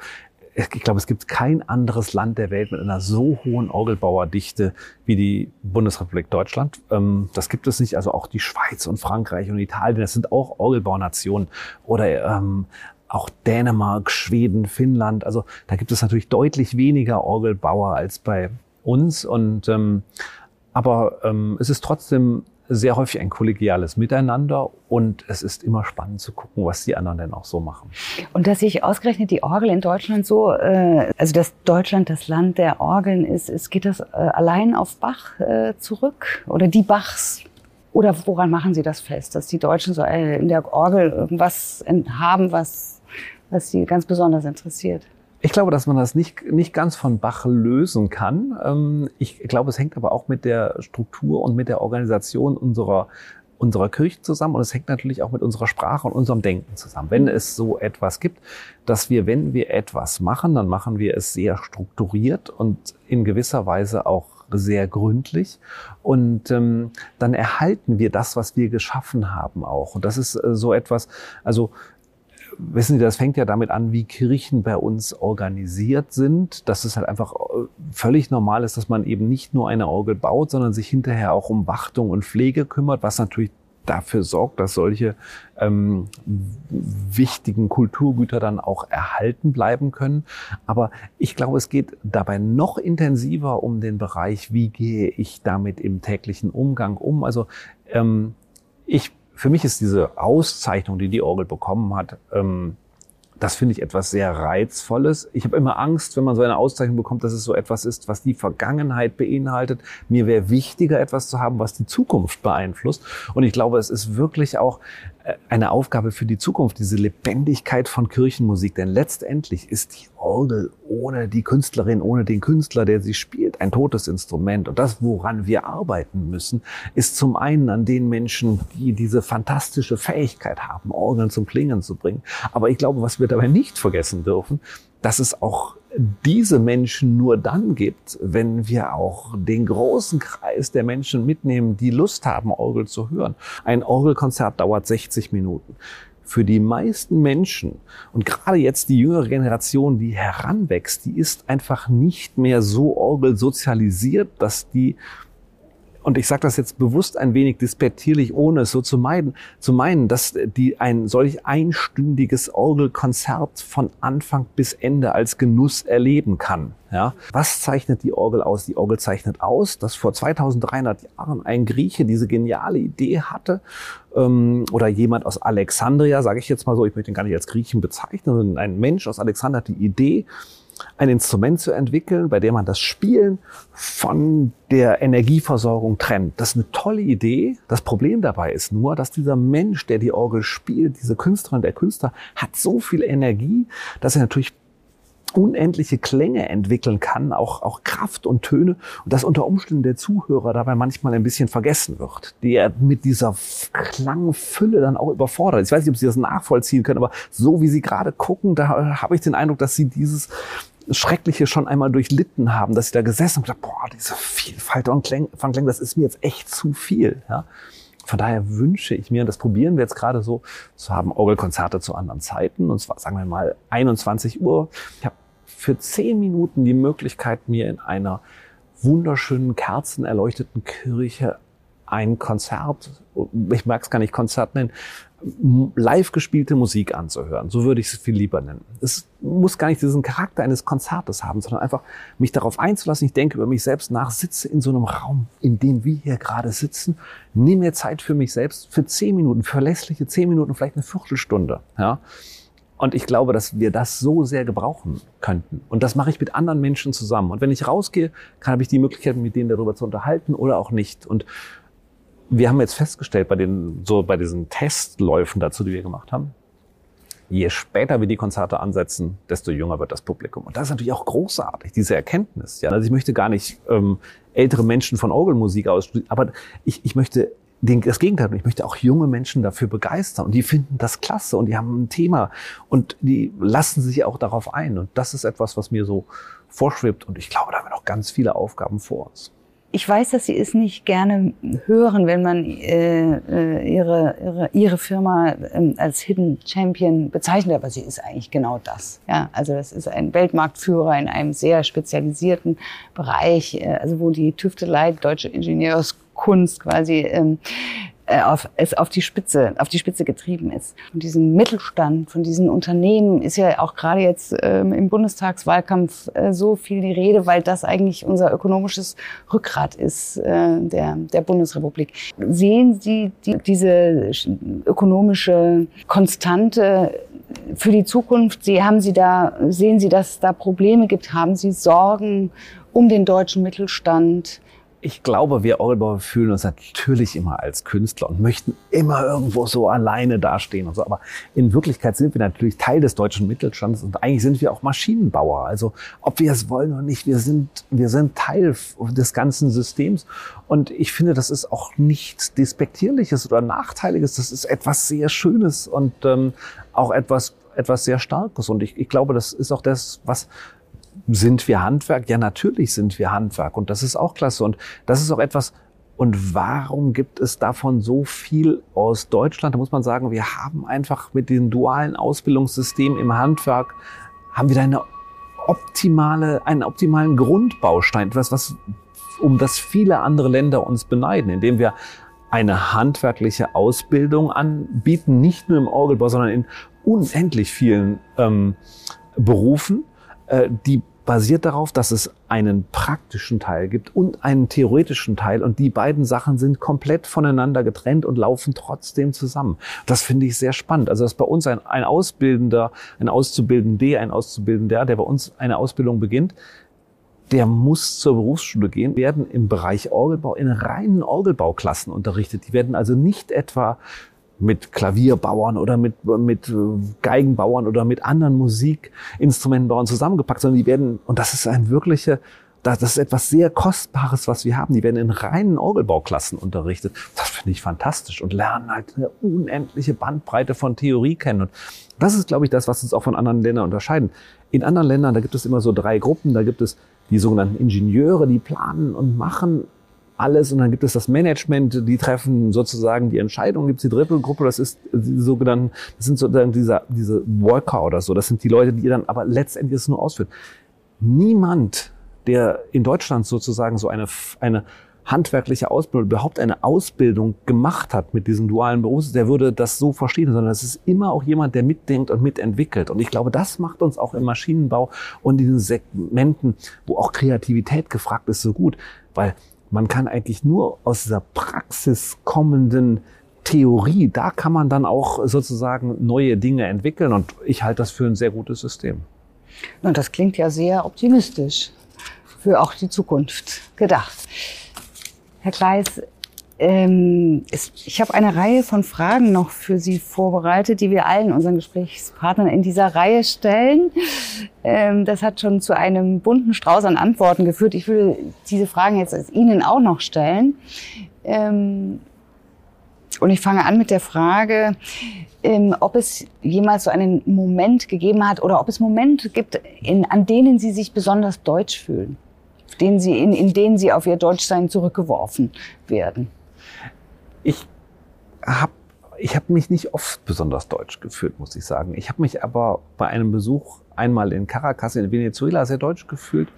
ich glaube, es gibt kein anderes Land der Welt mit einer so hohen Orgelbauerdichte wie die Bundesrepublik Deutschland. Ähm, das gibt es nicht. Also auch die Schweiz und Frankreich und Italien, das sind auch Orgelbaunationen. Oder ähm, auch Dänemark, Schweden, Finnland. Also da gibt es natürlich deutlich weniger Orgelbauer als bei uns. Und ähm, aber ähm, es ist trotzdem sehr häufig ein kollegiales Miteinander und es ist immer spannend zu gucken, was die anderen denn auch so machen. Und dass sich ausgerechnet die Orgel in Deutschland so, äh, also dass Deutschland das Land der Orgeln ist, ist geht das äh, allein auf Bach äh, zurück oder die Bachs? Oder woran machen Sie das fest, dass die Deutschen so äh, in der Orgel irgendwas haben, was, was Sie ganz besonders interessiert? Ich glaube, dass man das nicht, nicht ganz von Bach lösen kann. Ähm, ich glaube, es hängt aber auch mit der Struktur und mit der Organisation unserer unserer Kirche zusammen und es hängt natürlich auch mit unserer Sprache und unserem Denken zusammen. Wenn es so etwas gibt, dass wir, wenn wir etwas machen, dann machen wir es sehr strukturiert und in gewisser Weise auch sehr gründlich und ähm, dann erhalten wir das, was wir geschaffen haben auch. Und das ist äh, so etwas, also wissen Sie, das fängt ja damit an, wie Kirchen bei uns organisiert sind, dass es halt einfach äh, völlig normal ist, dass man eben nicht nur eine Orgel baut, sondern sich hinterher auch um Wartung und Pflege kümmert, was natürlich dafür sorgt, dass solche ähm, wichtigen Kulturgüter dann auch erhalten bleiben können. Aber ich glaube, es geht dabei noch intensiver um den Bereich, wie gehe ich damit im täglichen Umgang um. Also ähm, ich für mich ist diese Auszeichnung, die die Orgel bekommen hat, ähm, das finde ich etwas sehr Reizvolles. Ich habe immer Angst, wenn man so eine Auszeichnung bekommt, dass es so etwas ist, was die Vergangenheit beinhaltet. Mir wäre wichtiger, etwas zu haben, was die Zukunft beeinflusst. Und ich glaube, es ist wirklich auch eine Aufgabe für die Zukunft, diese Lebendigkeit von Kirchenmusik. Denn letztendlich ist die Orgel ohne die Künstlerin, ohne den Künstler, der sie spielt, ein totes Instrument. Und das, woran wir arbeiten müssen, ist zum einen an den Menschen, die diese fantastische Fähigkeit haben, Orgeln zum Klingen zu bringen. Aber ich glaube, was wir dabei nicht vergessen dürfen, dass es auch diese Menschen nur dann gibt, wenn wir auch den großen Kreis der Menschen mitnehmen, die Lust haben, Orgel zu hören. Ein Orgelkonzert dauert 60 Minuten. Für die meisten Menschen und gerade jetzt die jüngere Generation, die heranwächst, die ist einfach nicht mehr so orgelsozialisiert, dass die und ich sage das jetzt bewusst ein wenig despektierlich, ohne es so zu meiden, zu meinen, dass die ein solch einstündiges Orgelkonzert von Anfang bis Ende als Genuss erleben kann. Ja, was zeichnet die Orgel aus? Die Orgel zeichnet aus, dass vor 2300 Jahren ein Grieche diese geniale Idee hatte ähm, oder jemand aus Alexandria, sage ich jetzt mal so, ich möchte ihn gar nicht als Griechen bezeichnen, sondern ein Mensch aus Alexandria hat die Idee, ein Instrument zu entwickeln, bei dem man das Spielen von der Energieversorgung trennt. Das ist eine tolle Idee. Das Problem dabei ist nur, dass dieser Mensch, der die Orgel spielt, diese Künstlerin, der Künstler, hat so viel Energie, dass er natürlich unendliche Klänge entwickeln kann, auch, auch Kraft und Töne und dass unter Umständen der Zuhörer dabei manchmal ein bisschen vergessen wird, der mit dieser Klangfülle dann auch überfordert. Ich weiß nicht, ob Sie das nachvollziehen können, aber so wie Sie gerade gucken, da habe ich den Eindruck, dass Sie dieses Schreckliche schon einmal durchlitten haben, dass sie da gesessen und gesagt, boah, diese Vielfalt von Klängen, das ist mir jetzt echt zu viel. Ja? Von daher wünsche ich mir, und das probieren wir jetzt gerade so, zu haben Orgelkonzerte zu anderen Zeiten, und zwar sagen wir mal 21 Uhr. Ich habe für zehn Minuten die Möglichkeit, mir in einer wunderschönen, kerzenerleuchteten Kirche ein Konzert, ich mag es gar nicht Konzert nennen, live gespielte Musik anzuhören. So würde ich es viel lieber nennen. Es muss gar nicht diesen Charakter eines Konzertes haben, sondern einfach mich darauf einzulassen. Ich denke über mich selbst nach, sitze in so einem Raum, in dem wir hier gerade sitzen, nehme mir Zeit für mich selbst, für zehn Minuten, verlässliche zehn Minuten, vielleicht eine Viertelstunde. Ja? Und ich glaube, dass wir das so sehr gebrauchen könnten. Und das mache ich mit anderen Menschen zusammen. Und wenn ich rausgehe, kann, habe ich die Möglichkeit, mit denen darüber zu unterhalten oder auch nicht. Und wir haben jetzt festgestellt bei den, so bei diesen Testläufen dazu, die wir gemacht haben, je später wir die Konzerte ansetzen, desto jünger wird das Publikum. Und das ist natürlich auch großartig, diese Erkenntnis. Ja, also ich möchte gar nicht ähm, ältere Menschen von Orgelmusik aus, aber ich, ich möchte den, das Gegenteil, ich möchte auch junge Menschen dafür begeistern und die finden das klasse und die haben ein Thema und die lassen sich auch darauf ein. Und das ist etwas, was mir so vorschwebt und ich glaube, da haben wir noch ganz viele Aufgaben vor uns ich weiß, dass Sie es nicht gerne hören, wenn man äh, äh, ihre, ihre, ihre Firma äh, als Hidden Champion bezeichnet, aber sie ist eigentlich genau das. Ja, also das ist ein Weltmarktführer in einem sehr spezialisierten Bereich, äh, also wo die Tüftelei, deutsche Ingenieurskunst quasi ähm, äh, auf, es auf die Spitze, auf die Spitze getrieben ist. Von diesem Mittelstand, von diesen Unternehmen ist ja auch gerade jetzt ähm, im Bundestagswahlkampf äh, so viel die Rede, weil das eigentlich unser ökonomisches Rückgrat ist äh, der, der Bundesrepublik. Sehen Sie die, diese ökonomische Konstante für die Zukunft? Sie, haben Sie da, sehen Sie, dass es da Probleme gibt? Haben Sie Sorgen um den deutschen Mittelstand? Ich glaube, wir Orgelbauer fühlen uns natürlich immer als Künstler und möchten immer irgendwo so alleine dastehen und so. Aber in Wirklichkeit sind wir natürlich Teil des deutschen Mittelstands und eigentlich sind wir auch Maschinenbauer. Also ob wir es wollen oder nicht, wir sind, wir sind Teil des ganzen Systems. Und ich finde, das ist auch nichts Despektierliches oder Nachteiliges. Das ist etwas sehr Schönes und ähm, auch etwas, etwas sehr Starkes. Und ich, ich glaube, das ist auch das, was sind wir Handwerk? Ja, natürlich sind wir Handwerk und das ist auch klasse und das ist auch etwas, und warum gibt es davon so viel aus Deutschland? Da muss man sagen, wir haben einfach mit dem dualen Ausbildungssystem im Handwerk, haben wir da eine optimale, einen optimalen Grundbaustein, etwas, was, um das viele andere Länder uns beneiden, indem wir eine handwerkliche Ausbildung anbieten, nicht nur im Orgelbau, sondern in unendlich vielen ähm, Berufen, äh, die basiert darauf, dass es einen praktischen Teil gibt und einen theoretischen Teil und die beiden Sachen sind komplett voneinander getrennt und laufen trotzdem zusammen. Das finde ich sehr spannend. Also dass bei uns ein, ein Ausbildender, ein Auszubildender, ein Auszubildender, der bei uns eine Ausbildung beginnt, der muss zur Berufsschule gehen, werden im Bereich Orgelbau in reinen Orgelbauklassen unterrichtet. Die werden also nicht etwa mit Klavierbauern oder mit, mit äh, Geigenbauern oder mit anderen Musikinstrumentenbauern zusammengepackt, sondern die werden, und das ist ein wirkliche, das ist etwas sehr Kostbares, was wir haben. Die werden in reinen Orgelbauklassen unterrichtet. Das finde ich fantastisch und lernen halt eine unendliche Bandbreite von Theorie kennen. Und das ist, glaube ich, das, was uns auch von anderen Ländern unterscheiden. In anderen Ländern, da gibt es immer so drei Gruppen. Da gibt es die sogenannten Ingenieure, die planen und machen alles und dann gibt es das Management, die treffen sozusagen die Entscheidung, gibt es die dritte Gruppe, das ist die sogenannten, das sind sozusagen diese, diese Worker oder so, das sind die Leute, die dann aber letztendlich es nur ausführen. Niemand, der in Deutschland sozusagen so eine, eine handwerkliche Ausbildung, überhaupt eine Ausbildung gemacht hat mit diesem dualen Beruf, der würde das so verstehen, sondern es ist immer auch jemand, der mitdenkt und mitentwickelt. Und ich glaube, das macht uns auch im Maschinenbau und in diesen Segmenten, wo auch Kreativität gefragt ist, so gut, weil man kann eigentlich nur aus dieser Praxis kommenden Theorie, da kann man dann auch sozusagen neue Dinge entwickeln und ich halte das für ein sehr gutes System. Und das klingt ja sehr optimistisch für auch die Zukunft gedacht. Herr Kleis, ähm, es, ich habe eine Reihe von Fragen noch für Sie vorbereitet, die wir allen unseren Gesprächspartnern in dieser Reihe stellen. Ähm, das hat schon zu einem bunten Strauß an Antworten geführt. Ich würde diese Fragen jetzt Ihnen auch noch stellen. Ähm, und ich fange an mit der Frage, ähm, ob es jemals so einen Moment gegeben hat oder ob es Momente gibt, in, an denen Sie sich besonders deutsch fühlen denen sie, in, in denen sie auf ihr Deutschsein zurückgeworfen werden? Ich habe ich hab mich nicht oft besonders deutsch gefühlt, muss ich sagen. Ich habe mich aber bei einem Besuch einmal in Caracas in Venezuela sehr deutsch gefühlt.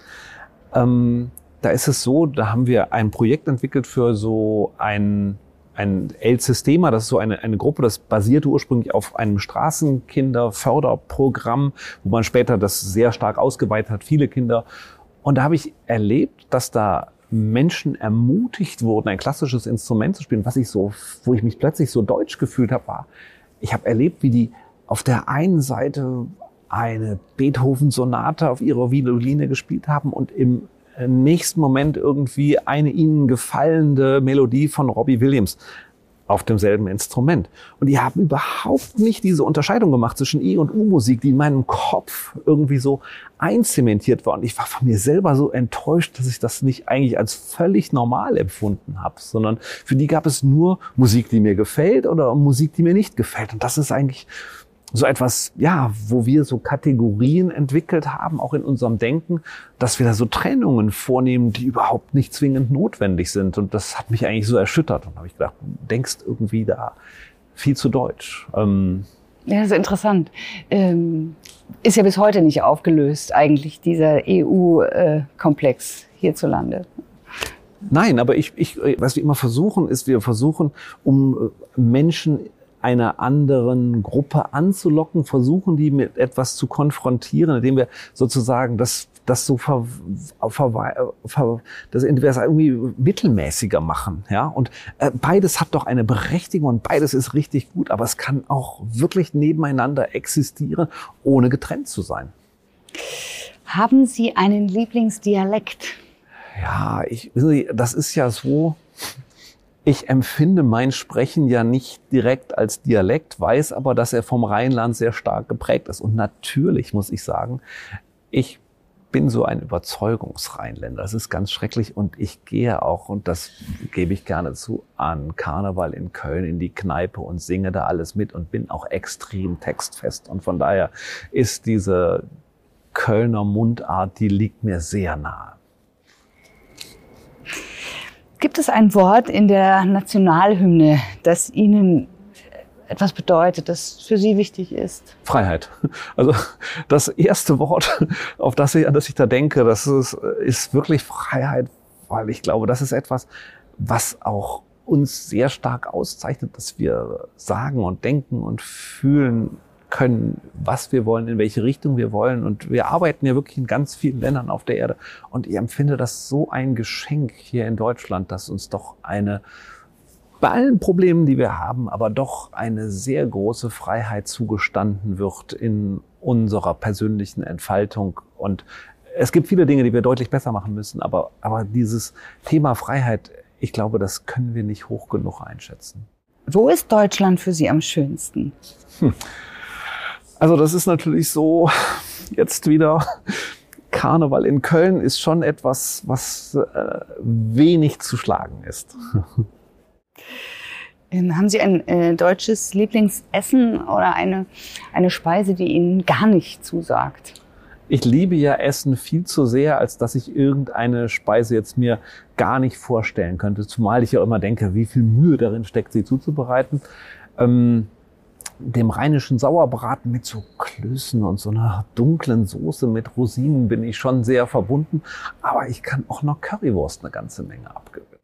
Ähm, da ist es so, da haben wir ein Projekt entwickelt für so ein ein El Sistema, das ist so eine, eine Gruppe, das basierte ursprünglich auf einem Straßenkinderförderprogramm, wo man später das sehr stark ausgeweitet hat, viele Kinder und da habe ich erlebt, dass da Menschen ermutigt wurden, ein klassisches Instrument zu spielen, was ich so, wo ich mich plötzlich so deutsch gefühlt habe, war, ich habe erlebt, wie die auf der einen Seite eine Beethoven-Sonate auf ihrer Violine gespielt haben und im nächsten Moment irgendwie eine ihnen gefallende Melodie von Robbie Williams auf demselben Instrument. Und die haben überhaupt nicht diese Unterscheidung gemacht zwischen E- und U-Musik, die in meinem Kopf irgendwie so einzementiert war. Und ich war von mir selber so enttäuscht, dass ich das nicht eigentlich als völlig normal empfunden habe, sondern für die gab es nur Musik, die mir gefällt oder Musik, die mir nicht gefällt. Und das ist eigentlich so etwas, ja, wo wir so Kategorien entwickelt haben, auch in unserem Denken, dass wir da so Trennungen vornehmen, die überhaupt nicht zwingend notwendig sind. Und das hat mich eigentlich so erschüttert. Und habe ich gedacht, du denkst irgendwie da viel zu deutsch. Ähm ja, das ist interessant. Ähm, ist ja bis heute nicht aufgelöst, eigentlich, dieser EU-Komplex hierzulande. Nein, aber ich, ich, was wir immer versuchen, ist, wir versuchen, um äh, Menschen einer anderen Gruppe anzulocken, versuchen die mit etwas zu konfrontieren, indem wir sozusagen das das so ver, ver, ver, das irgendwie mittelmäßiger machen, ja. Und äh, beides hat doch eine Berechtigung und beides ist richtig gut, aber es kann auch wirklich nebeneinander existieren, ohne getrennt zu sein. Haben Sie einen Lieblingsdialekt? Ja, ich, das ist ja so, ich empfinde mein Sprechen ja nicht direkt als Dialekt, weiß aber, dass er vom Rheinland sehr stark geprägt ist. Und natürlich muss ich sagen, ich bin so ein Überzeugungsrheinländer. Das ist ganz schrecklich und ich gehe auch, und das gebe ich gerne zu, an Karneval in Köln in die Kneipe und singe da alles mit und bin auch extrem textfest. Und von daher ist diese Kölner Mundart, die liegt mir sehr nahe. Gibt es ein Wort in der Nationalhymne, das Ihnen etwas bedeutet, das für Sie wichtig ist? Freiheit. Also das erste Wort, auf das ich, an das ich da denke, das ist, ist wirklich Freiheit, weil ich glaube, das ist etwas, was auch uns sehr stark auszeichnet, dass wir sagen und denken und fühlen, können, was wir wollen, in welche Richtung wir wollen. Und wir arbeiten ja wirklich in ganz vielen Ländern auf der Erde. Und ich empfinde das so ein Geschenk hier in Deutschland, dass uns doch eine, bei allen Problemen, die wir haben, aber doch eine sehr große Freiheit zugestanden wird in unserer persönlichen Entfaltung. Und es gibt viele Dinge, die wir deutlich besser machen müssen, aber, aber dieses Thema Freiheit, ich glaube, das können wir nicht hoch genug einschätzen. Wo ist Deutschland für Sie am schönsten? Hm. Also das ist natürlich so jetzt wieder Karneval in Köln ist schon etwas, was äh, wenig zu schlagen ist. Ähm, haben Sie ein äh, deutsches Lieblingsessen oder eine, eine Speise, die Ihnen gar nicht zusagt? Ich liebe ja Essen viel zu sehr, als dass ich irgendeine Speise jetzt mir gar nicht vorstellen könnte. Zumal ich ja immer denke, wie viel Mühe darin steckt, sie zuzubereiten. Ähm, dem rheinischen Sauerbraten mit so Klößen und so einer dunklen Soße mit Rosinen bin ich schon sehr verbunden. Aber ich kann auch noch Currywurst eine ganze Menge abgewinnen.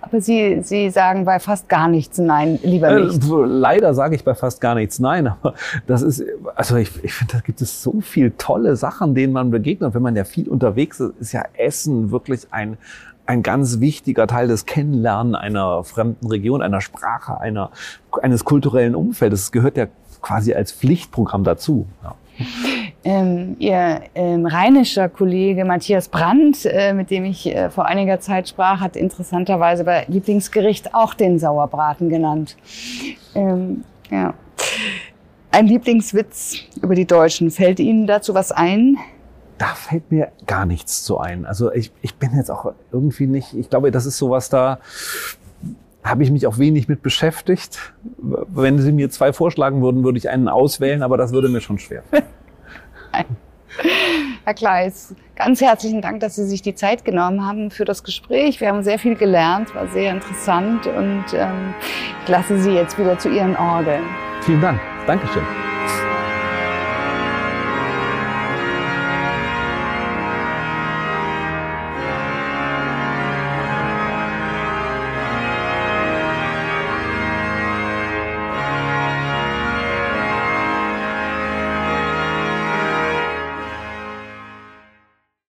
aber Sie, Sie sagen bei fast gar nichts Nein, lieber äh, nicht. Äh, leider sage ich bei fast gar nichts Nein, aber das ist, also ich, ich finde, da gibt es so viel tolle Sachen, denen man begegnet. Wenn man ja viel unterwegs ist, ist ja Essen wirklich ein, ein ganz wichtiger Teil des Kennenlernen einer fremden Region, einer Sprache, einer, eines kulturellen Umfeldes. Es gehört ja quasi als Pflichtprogramm dazu. Ja. Ähm, ihr ähm, rheinischer Kollege Matthias Brandt, äh, mit dem ich äh, vor einiger Zeit sprach, hat interessanterweise bei Lieblingsgericht auch den Sauerbraten genannt. Ähm, ja. Ein Lieblingswitz über die Deutschen. Fällt Ihnen dazu was ein? Da fällt mir gar nichts zu ein. Also ich, ich bin jetzt auch irgendwie nicht, ich glaube, das ist sowas da, habe ich mich auch wenig mit beschäftigt. Wenn Sie mir zwei vorschlagen würden, würde ich einen auswählen, aber das würde mir schon schwer. Herr Kleis, ganz herzlichen Dank, dass Sie sich die Zeit genommen haben für das Gespräch. Wir haben sehr viel gelernt, war sehr interessant und ähm, ich lasse Sie jetzt wieder zu Ihren Orgeln. Vielen Dank. Dankeschön.